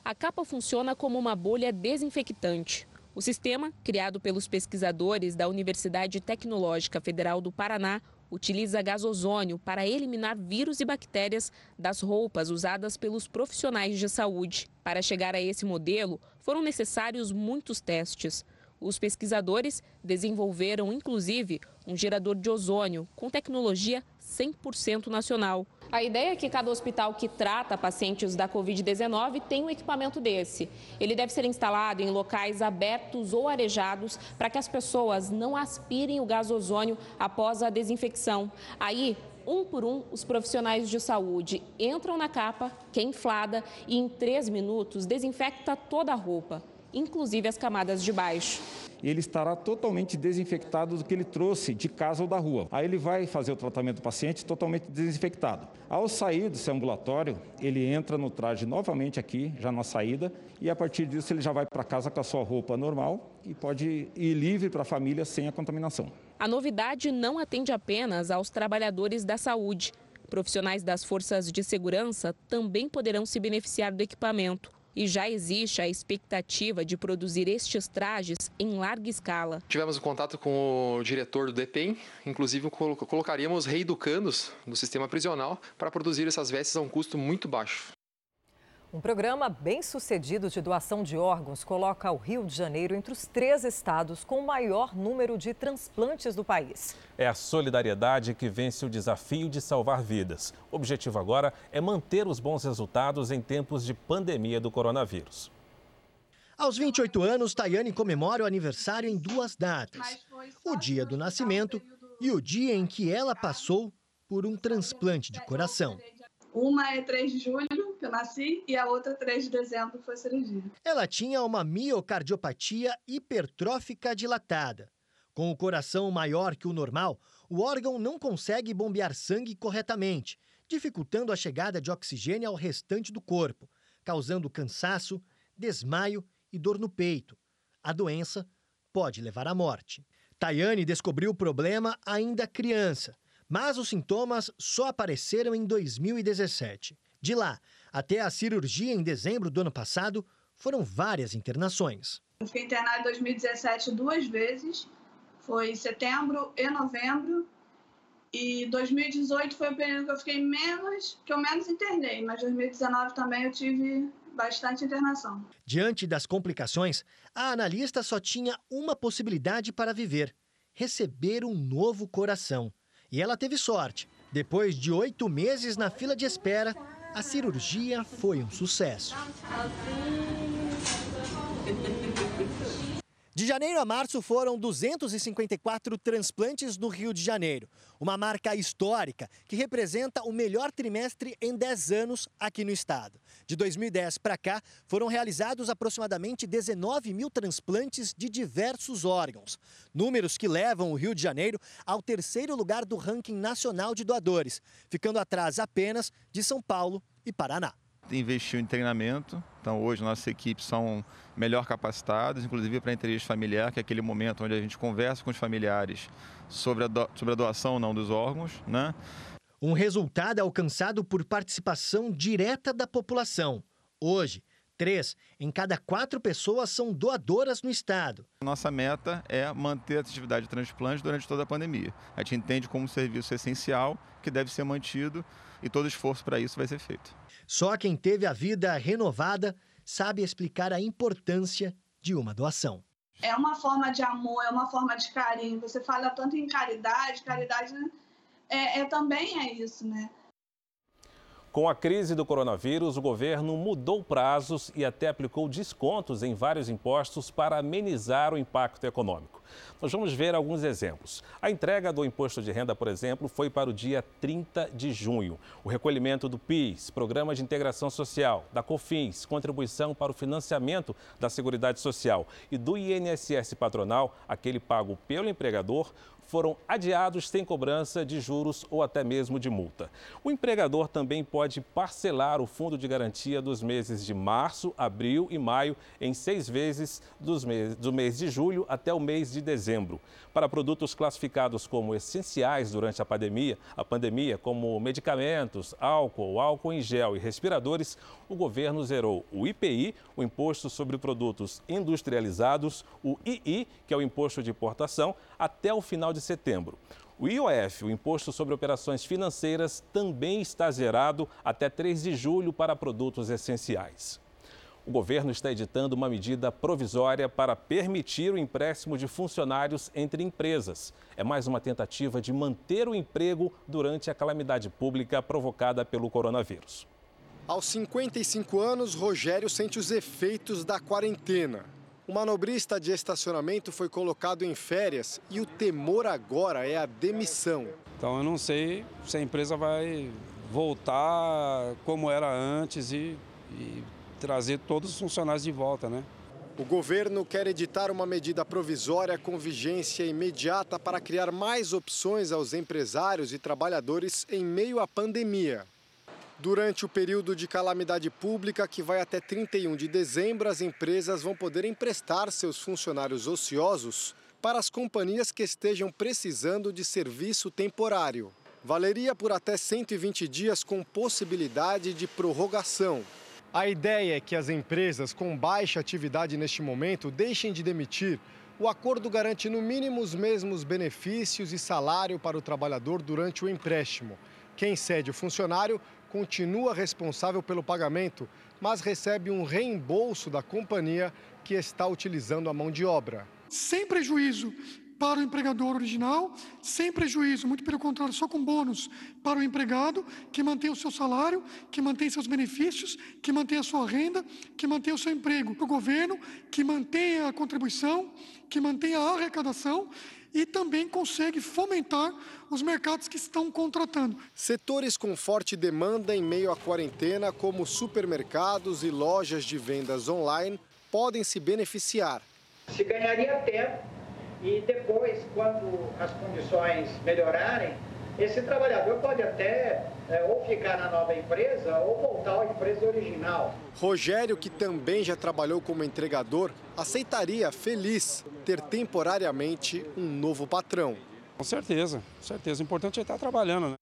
A capa funciona como uma bolha desinfectante. O sistema, criado pelos pesquisadores da Universidade Tecnológica Federal do Paraná, utiliza gás ozônio para eliminar vírus e bactérias das roupas usadas pelos profissionais de saúde. Para chegar a esse modelo, foram necessários muitos testes. Os pesquisadores desenvolveram, inclusive, um gerador de ozônio com tecnologia 100% nacional. A ideia é que cada hospital que trata pacientes da Covid-19 tenha um equipamento desse. Ele deve ser instalado em locais abertos ou arejados para que as pessoas não aspirem o gás ozônio após a desinfecção. Aí, um por um, os profissionais de saúde entram na capa, que é inflada, e em três minutos desinfecta toda a roupa, inclusive as camadas de baixo ele estará totalmente desinfectado do que ele trouxe de casa ou da rua. Aí ele vai fazer o tratamento do paciente totalmente desinfectado. Ao sair desse ambulatório, ele entra no traje novamente aqui, já na saída, e a partir disso ele já vai para casa com a sua roupa normal e pode ir livre para a família sem a contaminação. A novidade não atende apenas aos trabalhadores da saúde. Profissionais das forças de segurança também poderão se beneficiar do equipamento e já existe a expectativa de produzir estes trajes em larga escala. Tivemos contato com o diretor do DEPEN, inclusive colocaríamos reeducandos do sistema prisional para produzir essas vestes a um custo muito baixo. Um programa bem sucedido de doação de órgãos coloca o Rio de Janeiro entre os três estados com o maior número de transplantes do país. É a solidariedade que vence o desafio de salvar vidas. O objetivo agora é manter os bons resultados em tempos de pandemia do coronavírus. Aos 28 anos, Tayane comemora o aniversário em duas datas: o dia do nascimento e o dia em que ela passou por um transplante de coração. Uma é 3 de julho, que eu nasci, e a outra 3 de dezembro foi a cirurgia. Ela tinha uma miocardiopatia hipertrófica dilatada. Com o coração maior que o normal, o órgão não consegue bombear sangue corretamente, dificultando a chegada de oxigênio ao restante do corpo, causando cansaço, desmaio e dor no peito. A doença pode levar à morte. Tayane descobriu o problema ainda criança mas os sintomas só apareceram em 2017. De lá até a cirurgia em dezembro do ano passado, foram várias internações. Eu fiquei internada em 2017 duas vezes, foi em setembro e novembro. E 2018 foi o período que eu fiquei menos, que eu menos internei, mas 2019 também eu tive bastante internação. Diante das complicações, a analista só tinha uma possibilidade para viver: receber um novo coração. E ela teve sorte. Depois de oito meses na fila de espera, a cirurgia foi um sucesso. De janeiro a março foram 254 transplantes no Rio de Janeiro, uma marca histórica que representa o melhor trimestre em 10 anos aqui no estado. De 2010 para cá, foram realizados aproximadamente 19 mil transplantes de diversos órgãos, números que levam o Rio de Janeiro ao terceiro lugar do ranking nacional de doadores, ficando atrás apenas de São Paulo e Paraná investiu em treinamento. Então, hoje, nossas equipes são melhor capacitadas, inclusive para interesse familiar, que é aquele momento onde a gente conversa com os familiares sobre a, do, sobre a doação ou não dos órgãos. Né? Um resultado alcançado por participação direta da população. Hoje, Três em cada quatro pessoas são doadoras no estado. Nossa meta é manter a atividade de transplante durante toda a pandemia. A gente entende como um serviço essencial que deve ser mantido e todo esforço para isso vai ser feito. Só quem teve a vida renovada sabe explicar a importância de uma doação. É uma forma de amor, é uma forma de carinho. Você fala tanto em caridade, caridade né? é, é também é isso, né? Com a crise do coronavírus, o governo mudou prazos e até aplicou descontos em vários impostos para amenizar o impacto econômico. Nós vamos ver alguns exemplos. A entrega do imposto de renda, por exemplo, foi para o dia 30 de junho. O recolhimento do PIS, Programa de Integração Social, da COFINS, contribuição para o financiamento da Seguridade Social e do INSS patronal, aquele pago pelo empregador, foram adiados sem cobrança de juros ou até mesmo de multa. O empregador também pode parcelar o fundo de garantia dos meses de março, abril e maio em seis vezes do mês de julho até o mês de de dezembro. Para produtos classificados como essenciais durante a pandemia, a pandemia, como medicamentos, álcool, álcool em gel e respiradores, o governo zerou o IPI, o Imposto sobre Produtos Industrializados, o II, que é o Imposto de Importação, até o final de setembro. O IOF, o Imposto sobre Operações Financeiras, também está zerado até 3 de julho para produtos essenciais. O governo está editando uma medida provisória para permitir o empréstimo de funcionários entre empresas. É mais uma tentativa de manter o emprego durante a calamidade pública provocada pelo coronavírus. Aos 55 anos, Rogério sente os efeitos da quarentena. O manobrista de estacionamento foi colocado em férias e o temor agora é a demissão. Então eu não sei se a empresa vai voltar como era antes e, e trazer todos os funcionários de volta, né? O governo quer editar uma medida provisória com vigência imediata para criar mais opções aos empresários e trabalhadores em meio à pandemia. Durante o período de calamidade pública, que vai até 31 de dezembro, as empresas vão poder emprestar seus funcionários ociosos para as companhias que estejam precisando de serviço temporário. Valeria por até 120 dias com possibilidade de prorrogação. A ideia é que as empresas com baixa atividade neste momento deixem de demitir. O acordo garante no mínimo os mesmos benefícios e salário para o trabalhador durante o empréstimo. Quem cede o funcionário continua responsável pelo pagamento, mas recebe um reembolso da companhia que está utilizando a mão de obra. Sem prejuízo para o empregador original, sem prejuízo, muito pelo contrário, só com bônus para o empregado, que mantém o seu salário, que mantém seus benefícios, que mantém a sua renda, que mantém o seu emprego. O governo, que mantém a contribuição, que mantém a arrecadação e também consegue fomentar os mercados que estão contratando. Setores com forte demanda em meio à quarentena, como supermercados e lojas de vendas online, podem se beneficiar. Se ganharia tempo e depois, quando as condições melhorarem, esse trabalhador pode até é, ou ficar na nova empresa ou voltar à empresa original. Rogério, que também já trabalhou como entregador, aceitaria feliz ter temporariamente um novo patrão. Com certeza, com certeza. O importante é estar trabalhando, né?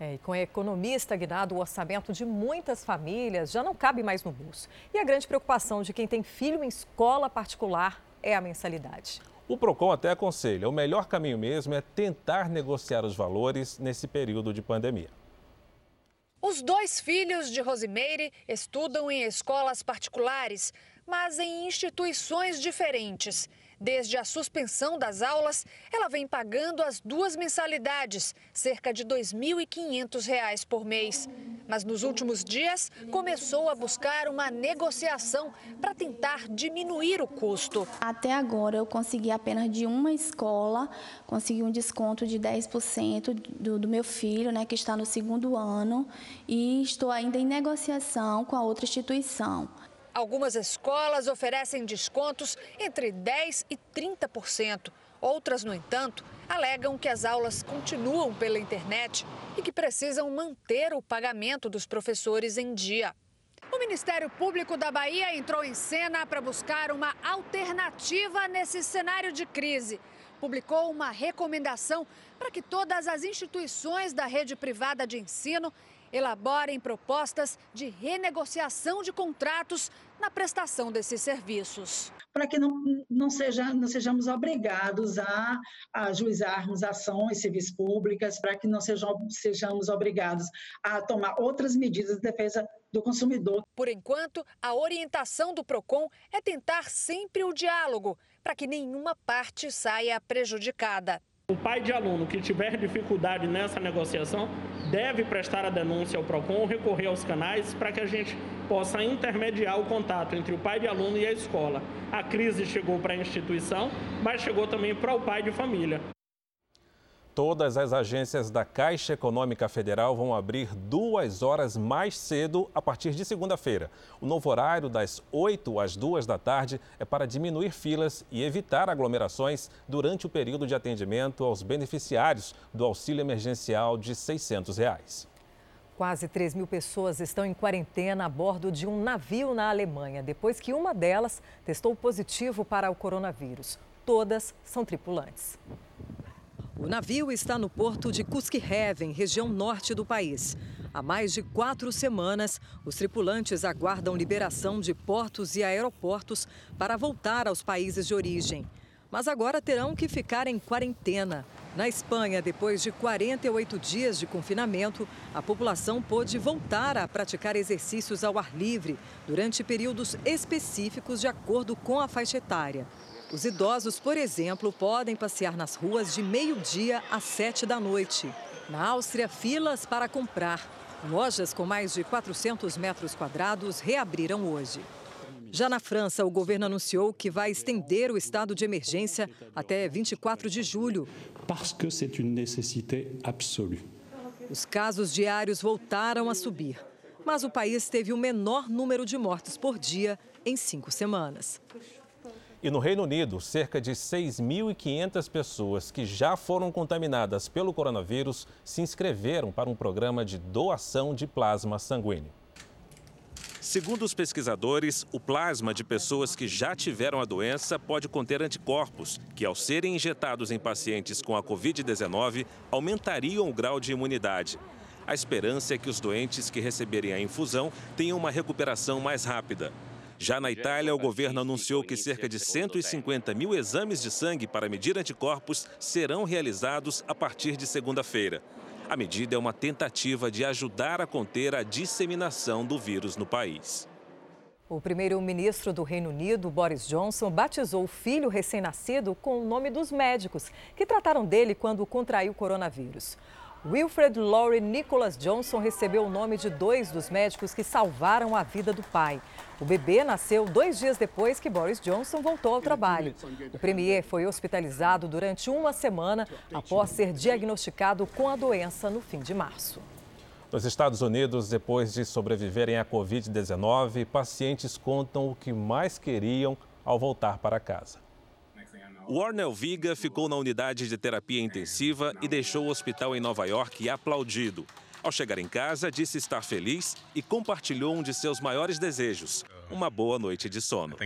É, e com a economia estagnada, o orçamento de muitas famílias já não cabe mais no bolso. E a grande preocupação de quem tem filho em escola particular é a mensalidade. O PROCON até aconselha, o melhor caminho mesmo é tentar negociar os valores nesse período de pandemia. Os dois filhos de Rosimeire estudam em escolas particulares, mas em instituições diferentes. Desde a suspensão das aulas, ela vem pagando as duas mensalidades, cerca de R$ 2.500 por mês. Mas nos últimos dias, começou a buscar uma negociação para tentar diminuir o custo. Até agora, eu consegui apenas de uma escola, consegui um desconto de 10% do, do meu filho, né, que está no segundo ano, e estou ainda em negociação com a outra instituição. Algumas escolas oferecem descontos entre 10% e 30%. Outras, no entanto, alegam que as aulas continuam pela internet e que precisam manter o pagamento dos professores em dia. O Ministério Público da Bahia entrou em cena para buscar uma alternativa nesse cenário de crise. Publicou uma recomendação para que todas as instituições da rede privada de ensino elaborem propostas de renegociação de contratos na prestação desses serviços. Para que não, não, seja, não sejamos obrigados a, ajuizarmos ações civis públicas, para que não sejam, sejamos obrigados a tomar outras medidas de defesa do consumidor. Por enquanto, a orientação do PROCON é tentar sempre o diálogo, para que nenhuma parte saia prejudicada. O pai de aluno que tiver dificuldade nessa negociação deve prestar a denúncia ao PROCON ou recorrer aos canais para que a gente possa intermediar o contato entre o pai de aluno e a escola. A crise chegou para a instituição, mas chegou também para o pai de família. Todas as agências da Caixa Econômica Federal vão abrir duas horas mais cedo a partir de segunda-feira. O novo horário, das 8 às 2 da tarde, é para diminuir filas e evitar aglomerações durante o período de atendimento aos beneficiários do auxílio emergencial de 600 reais. Quase 3 mil pessoas estão em quarentena a bordo de um navio na Alemanha, depois que uma delas testou positivo para o coronavírus. Todas são tripulantes. O navio está no porto de Cusquihevem, região norte do país. Há mais de quatro semanas, os tripulantes aguardam liberação de portos e aeroportos para voltar aos países de origem. Mas agora terão que ficar em quarentena. Na Espanha, depois de 48 dias de confinamento, a população pôde voltar a praticar exercícios ao ar livre durante períodos específicos de acordo com a faixa etária. Os idosos, por exemplo, podem passear nas ruas de meio-dia às sete da noite. Na Áustria, filas para comprar. Lojas com mais de 400 metros quadrados reabriram hoje. Já na França, o governo anunciou que vai estender o estado de emergência até 24 de julho. Parce que c'est une nécessité absolue. Os casos diários voltaram a subir, mas o país teve o menor número de mortes por dia em cinco semanas. E no Reino Unido, cerca de 6.500 pessoas que já foram contaminadas pelo coronavírus se inscreveram para um programa de doação de plasma sanguíneo. Segundo os pesquisadores, o plasma de pessoas que já tiveram a doença pode conter anticorpos, que, ao serem injetados em pacientes com a Covid-19, aumentariam o grau de imunidade. A esperança é que os doentes que receberem a infusão tenham uma recuperação mais rápida. Já na Itália, o governo anunciou que cerca de 150 mil exames de sangue para medir anticorpos serão realizados a partir de segunda-feira. A medida é uma tentativa de ajudar a conter a disseminação do vírus no país. O primeiro-ministro do Reino Unido, Boris Johnson, batizou o filho recém-nascido com o nome dos médicos que trataram dele quando contraiu o coronavírus. Wilfred Laurie Nicholas Johnson recebeu o nome de dois dos médicos que salvaram a vida do pai. O bebê nasceu dois dias depois que Boris Johnson voltou ao trabalho. O premier foi hospitalizado durante uma semana após ser diagnosticado com a doença no fim de março. Nos Estados Unidos, depois de sobreviverem à Covid-19, pacientes contam o que mais queriam ao voltar para casa. Warnell Viga ficou na unidade de terapia intensiva e deixou o hospital em Nova York aplaudido. Ao chegar em casa, disse estar feliz e compartilhou um de seus maiores desejos: uma boa noite de sono.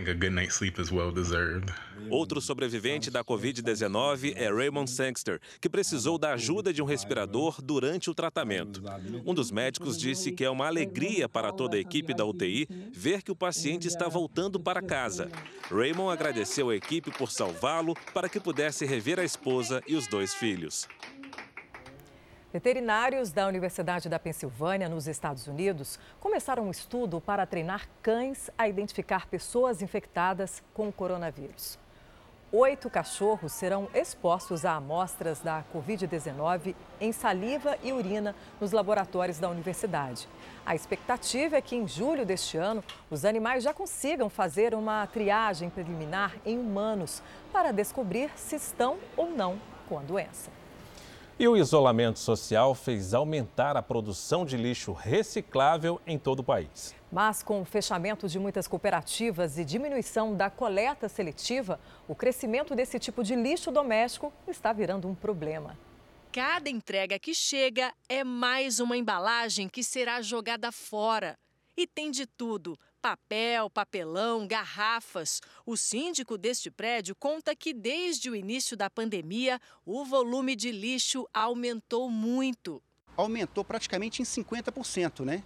Outro sobrevivente da Covid-19 é Raymond Sangster, que precisou da ajuda de um respirador durante o tratamento. Um dos médicos disse que é uma alegria para toda a equipe da UTI ver que o paciente está voltando para casa. Raymond agradeceu a equipe por salvá-lo para que pudesse rever a esposa e os dois filhos. Veterinários da Universidade da Pensilvânia, nos Estados Unidos, começaram um estudo para treinar cães a identificar pessoas infectadas com o coronavírus. Oito cachorros serão expostos a amostras da Covid-19 em saliva e urina nos laboratórios da universidade. A expectativa é que em julho deste ano os animais já consigam fazer uma triagem preliminar em humanos para descobrir se estão ou não com a doença. E o isolamento social fez aumentar a produção de lixo reciclável em todo o país. Mas com o fechamento de muitas cooperativas e diminuição da coleta seletiva, o crescimento desse tipo de lixo doméstico está virando um problema. Cada entrega que chega é mais uma embalagem que será jogada fora. E tem de tudo: papel, papelão, garrafas. O síndico deste prédio conta que desde o início da pandemia, o volume de lixo aumentou muito. Aumentou praticamente em 50%, né?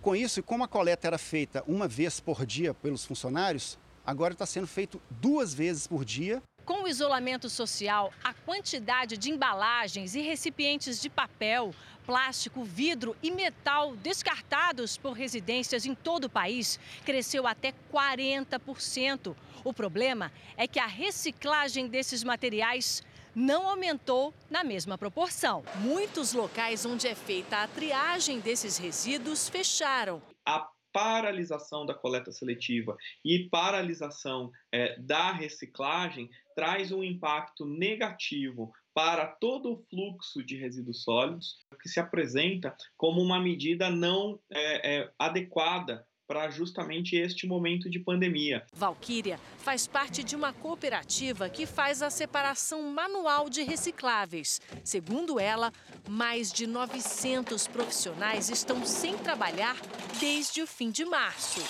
Com isso, como a coleta era feita uma vez por dia pelos funcionários, agora está sendo feito duas vezes por dia. Com o isolamento social, a quantidade de embalagens e recipientes de papel, plástico, vidro e metal descartados por residências em todo o país cresceu até 40%. O problema é que a reciclagem desses materiais não aumentou na mesma proporção. Muitos locais onde é feita a triagem desses resíduos fecharam. A paralisação da coleta seletiva e paralisação é, da reciclagem traz um impacto negativo para todo o fluxo de resíduos sólidos, que se apresenta como uma medida não é, é, adequada para justamente este momento de pandemia. Valquíria faz parte de uma cooperativa que faz a separação manual de recicláveis. Segundo ela, mais de 900 profissionais estão sem trabalhar desde o fim de março.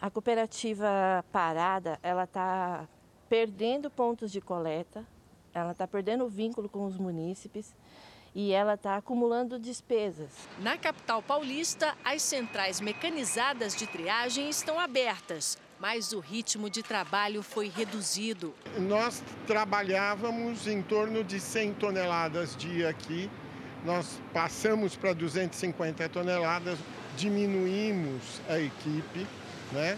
A cooperativa parada, ela está perdendo pontos de coleta, ela está perdendo o vínculo com os munícipes e ela está acumulando despesas. Na capital paulista, as centrais mecanizadas de triagem estão abertas, mas o ritmo de trabalho foi reduzido. Nós trabalhávamos em torno de 100 toneladas dia aqui, nós passamos para 250 toneladas, diminuímos a equipe, né?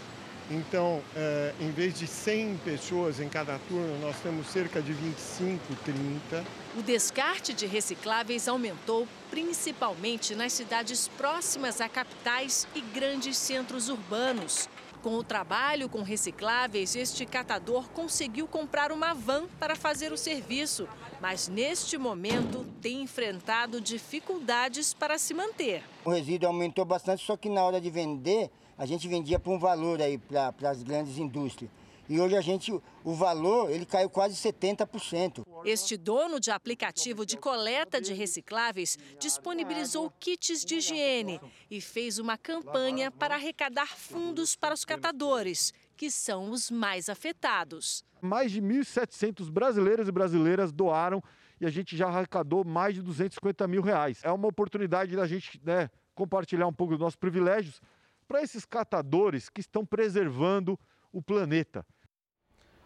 Então, é, em vez de 100 pessoas em cada turno, nós temos cerca de 25, 30. O descarte de recicláveis aumentou principalmente nas cidades próximas a capitais e grandes centros urbanos. Com o trabalho com recicláveis, este catador conseguiu comprar uma van para fazer o serviço, mas neste momento tem enfrentado dificuldades para se manter. O resíduo aumentou bastante, só que na hora de vender, a gente vendia por um valor aí para as grandes indústrias. E hoje a gente, o valor, ele caiu quase 70%. Este dono de aplicativo de coleta de recicláveis disponibilizou kits de higiene e fez uma campanha para arrecadar fundos para os catadores, que são os mais afetados. Mais de 1.700 brasileiros e brasileiras doaram e a gente já arrecadou mais de 250 mil reais. É uma oportunidade da gente né, compartilhar um pouco dos nossos privilégios para esses catadores que estão preservando o planeta.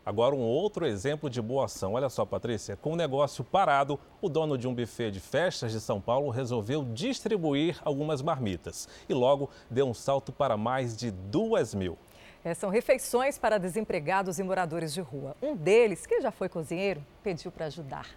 Agora, um outro exemplo de boa ação. Olha só, Patrícia, com o negócio parado, o dono de um buffet de festas de São Paulo resolveu distribuir algumas marmitas e logo deu um salto para mais de duas mil. É, são refeições para desempregados e moradores de rua. Um deles, que já foi cozinheiro, pediu para ajudar.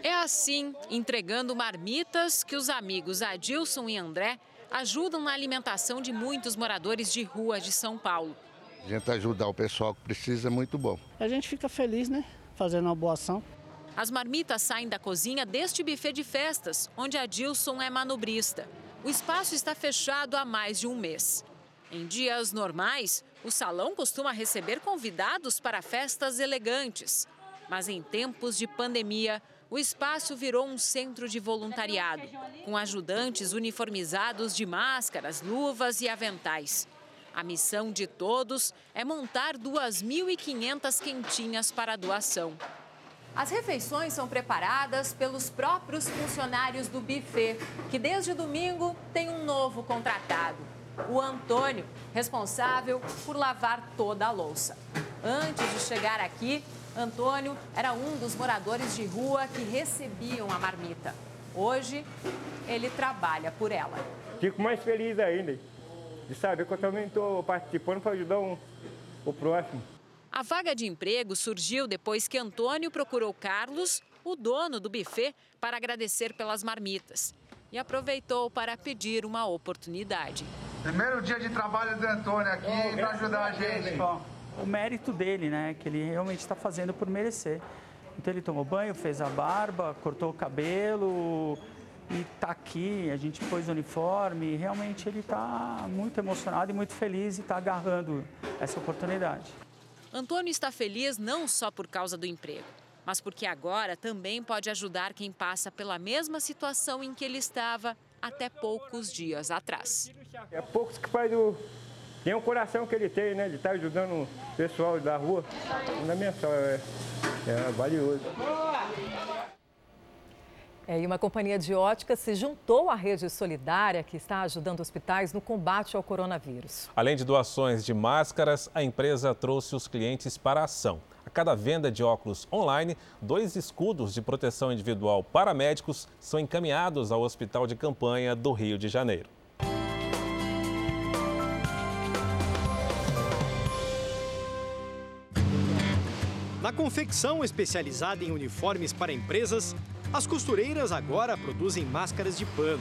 É assim, entregando marmitas, que os amigos Adilson e André ajudam na alimentação de muitos moradores de rua de São Paulo. A gente ajudar o pessoal que precisa é muito bom. A gente fica feliz, né? Fazendo uma boa ação. As marmitas saem da cozinha deste buffet de festas, onde Adilson é manobrista. O espaço está fechado há mais de um mês. Em dias normais, o salão costuma receber convidados para festas elegantes. Mas em tempos de pandemia, o espaço virou um centro de voluntariado, com ajudantes uniformizados de máscaras, luvas e aventais. A missão de todos é montar 2.500 quentinhas para doação. As refeições são preparadas pelos próprios funcionários do buffet, que desde domingo tem um novo contratado, o Antônio, responsável por lavar toda a louça. Antes de chegar aqui, Antônio era um dos moradores de rua que recebiam a marmita. Hoje, ele trabalha por ela. Fico mais feliz ainda de saber que eu também estou participando para ajudar um, o próximo. A vaga de emprego surgiu depois que Antônio procurou Carlos, o dono do buffet, para agradecer pelas marmitas. E aproveitou para pedir uma oportunidade. Primeiro dia de trabalho do Antônio aqui oh, para ajudar a gente. O mérito dele, né? Que ele realmente está fazendo por merecer. Então ele tomou banho, fez a barba, cortou o cabelo, e está aqui, a gente pôs o uniforme, e realmente ele está muito emocionado e muito feliz e está agarrando essa oportunidade. Antônio está feliz não só por causa do emprego, mas porque agora também pode ajudar quem passa pela mesma situação em que ele estava até poucos dias atrás. É poucos que faz o. Tem o coração que ele tem, né? Ele está ajudando o pessoal da rua. Fundamental, é, é valioso. É, e uma companhia de ótica se juntou à rede solidária que está ajudando hospitais no combate ao coronavírus. Além de doações de máscaras, a empresa trouxe os clientes para a ação. A cada venda de óculos online, dois escudos de proteção individual para médicos são encaminhados ao Hospital de Campanha do Rio de Janeiro. Na confecção especializada em uniformes para empresas, as costureiras agora produzem máscaras de pano.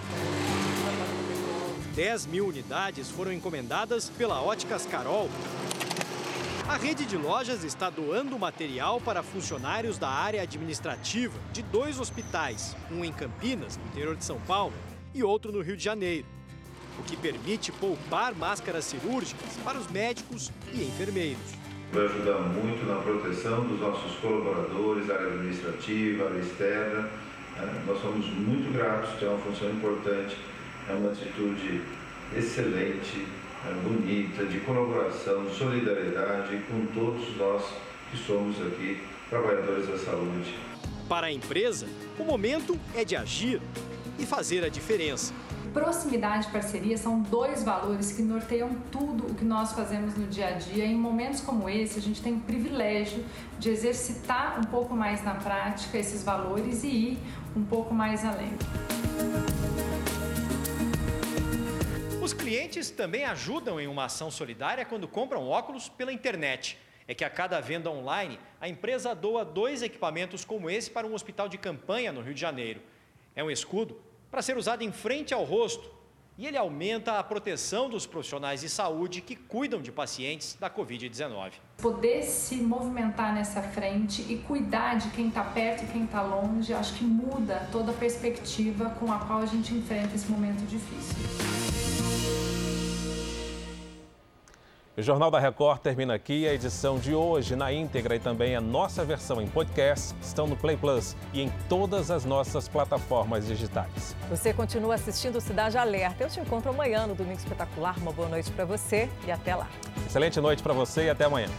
10 mil unidades foram encomendadas pela Óticas Carol. A rede de lojas está doando material para funcionários da área administrativa de dois hospitais, um em Campinas, no interior de São Paulo, e outro no Rio de Janeiro, o que permite poupar máscaras cirúrgicas para os médicos e enfermeiros. Vai ajudar muito na proteção dos nossos colaboradores, área administrativa, área externa, é, nós somos muito gratos, tem uma função importante, é uma atitude excelente, é bonita, de colaboração, de solidariedade com todos nós que somos aqui trabalhadores da saúde. Para a empresa, o momento é de agir e fazer a diferença. Proximidade e parceria são dois valores que norteiam tudo o que nós fazemos no dia a dia. Em momentos como esse, a gente tem o privilégio de exercitar um pouco mais na prática esses valores e ir um pouco mais além. Os clientes também ajudam em uma ação solidária quando compram óculos pela internet. É que a cada venda online, a empresa doa dois equipamentos como esse para um hospital de campanha no Rio de Janeiro. É um escudo para ser usado em frente ao rosto e ele aumenta a proteção dos profissionais de saúde que cuidam de pacientes da Covid-19. Poder se movimentar nessa frente e cuidar de quem está perto e quem está longe, acho que muda toda a perspectiva com a qual a gente enfrenta esse momento difícil. O Jornal da Record termina aqui. A edição de hoje na íntegra e também a nossa versão em podcast estão no Play Plus e em todas as nossas plataformas digitais. Você continua assistindo Cidade Alerta. Eu te encontro amanhã no Domingo Espetacular. Uma boa noite para você e até lá. Excelente noite para você e até amanhã.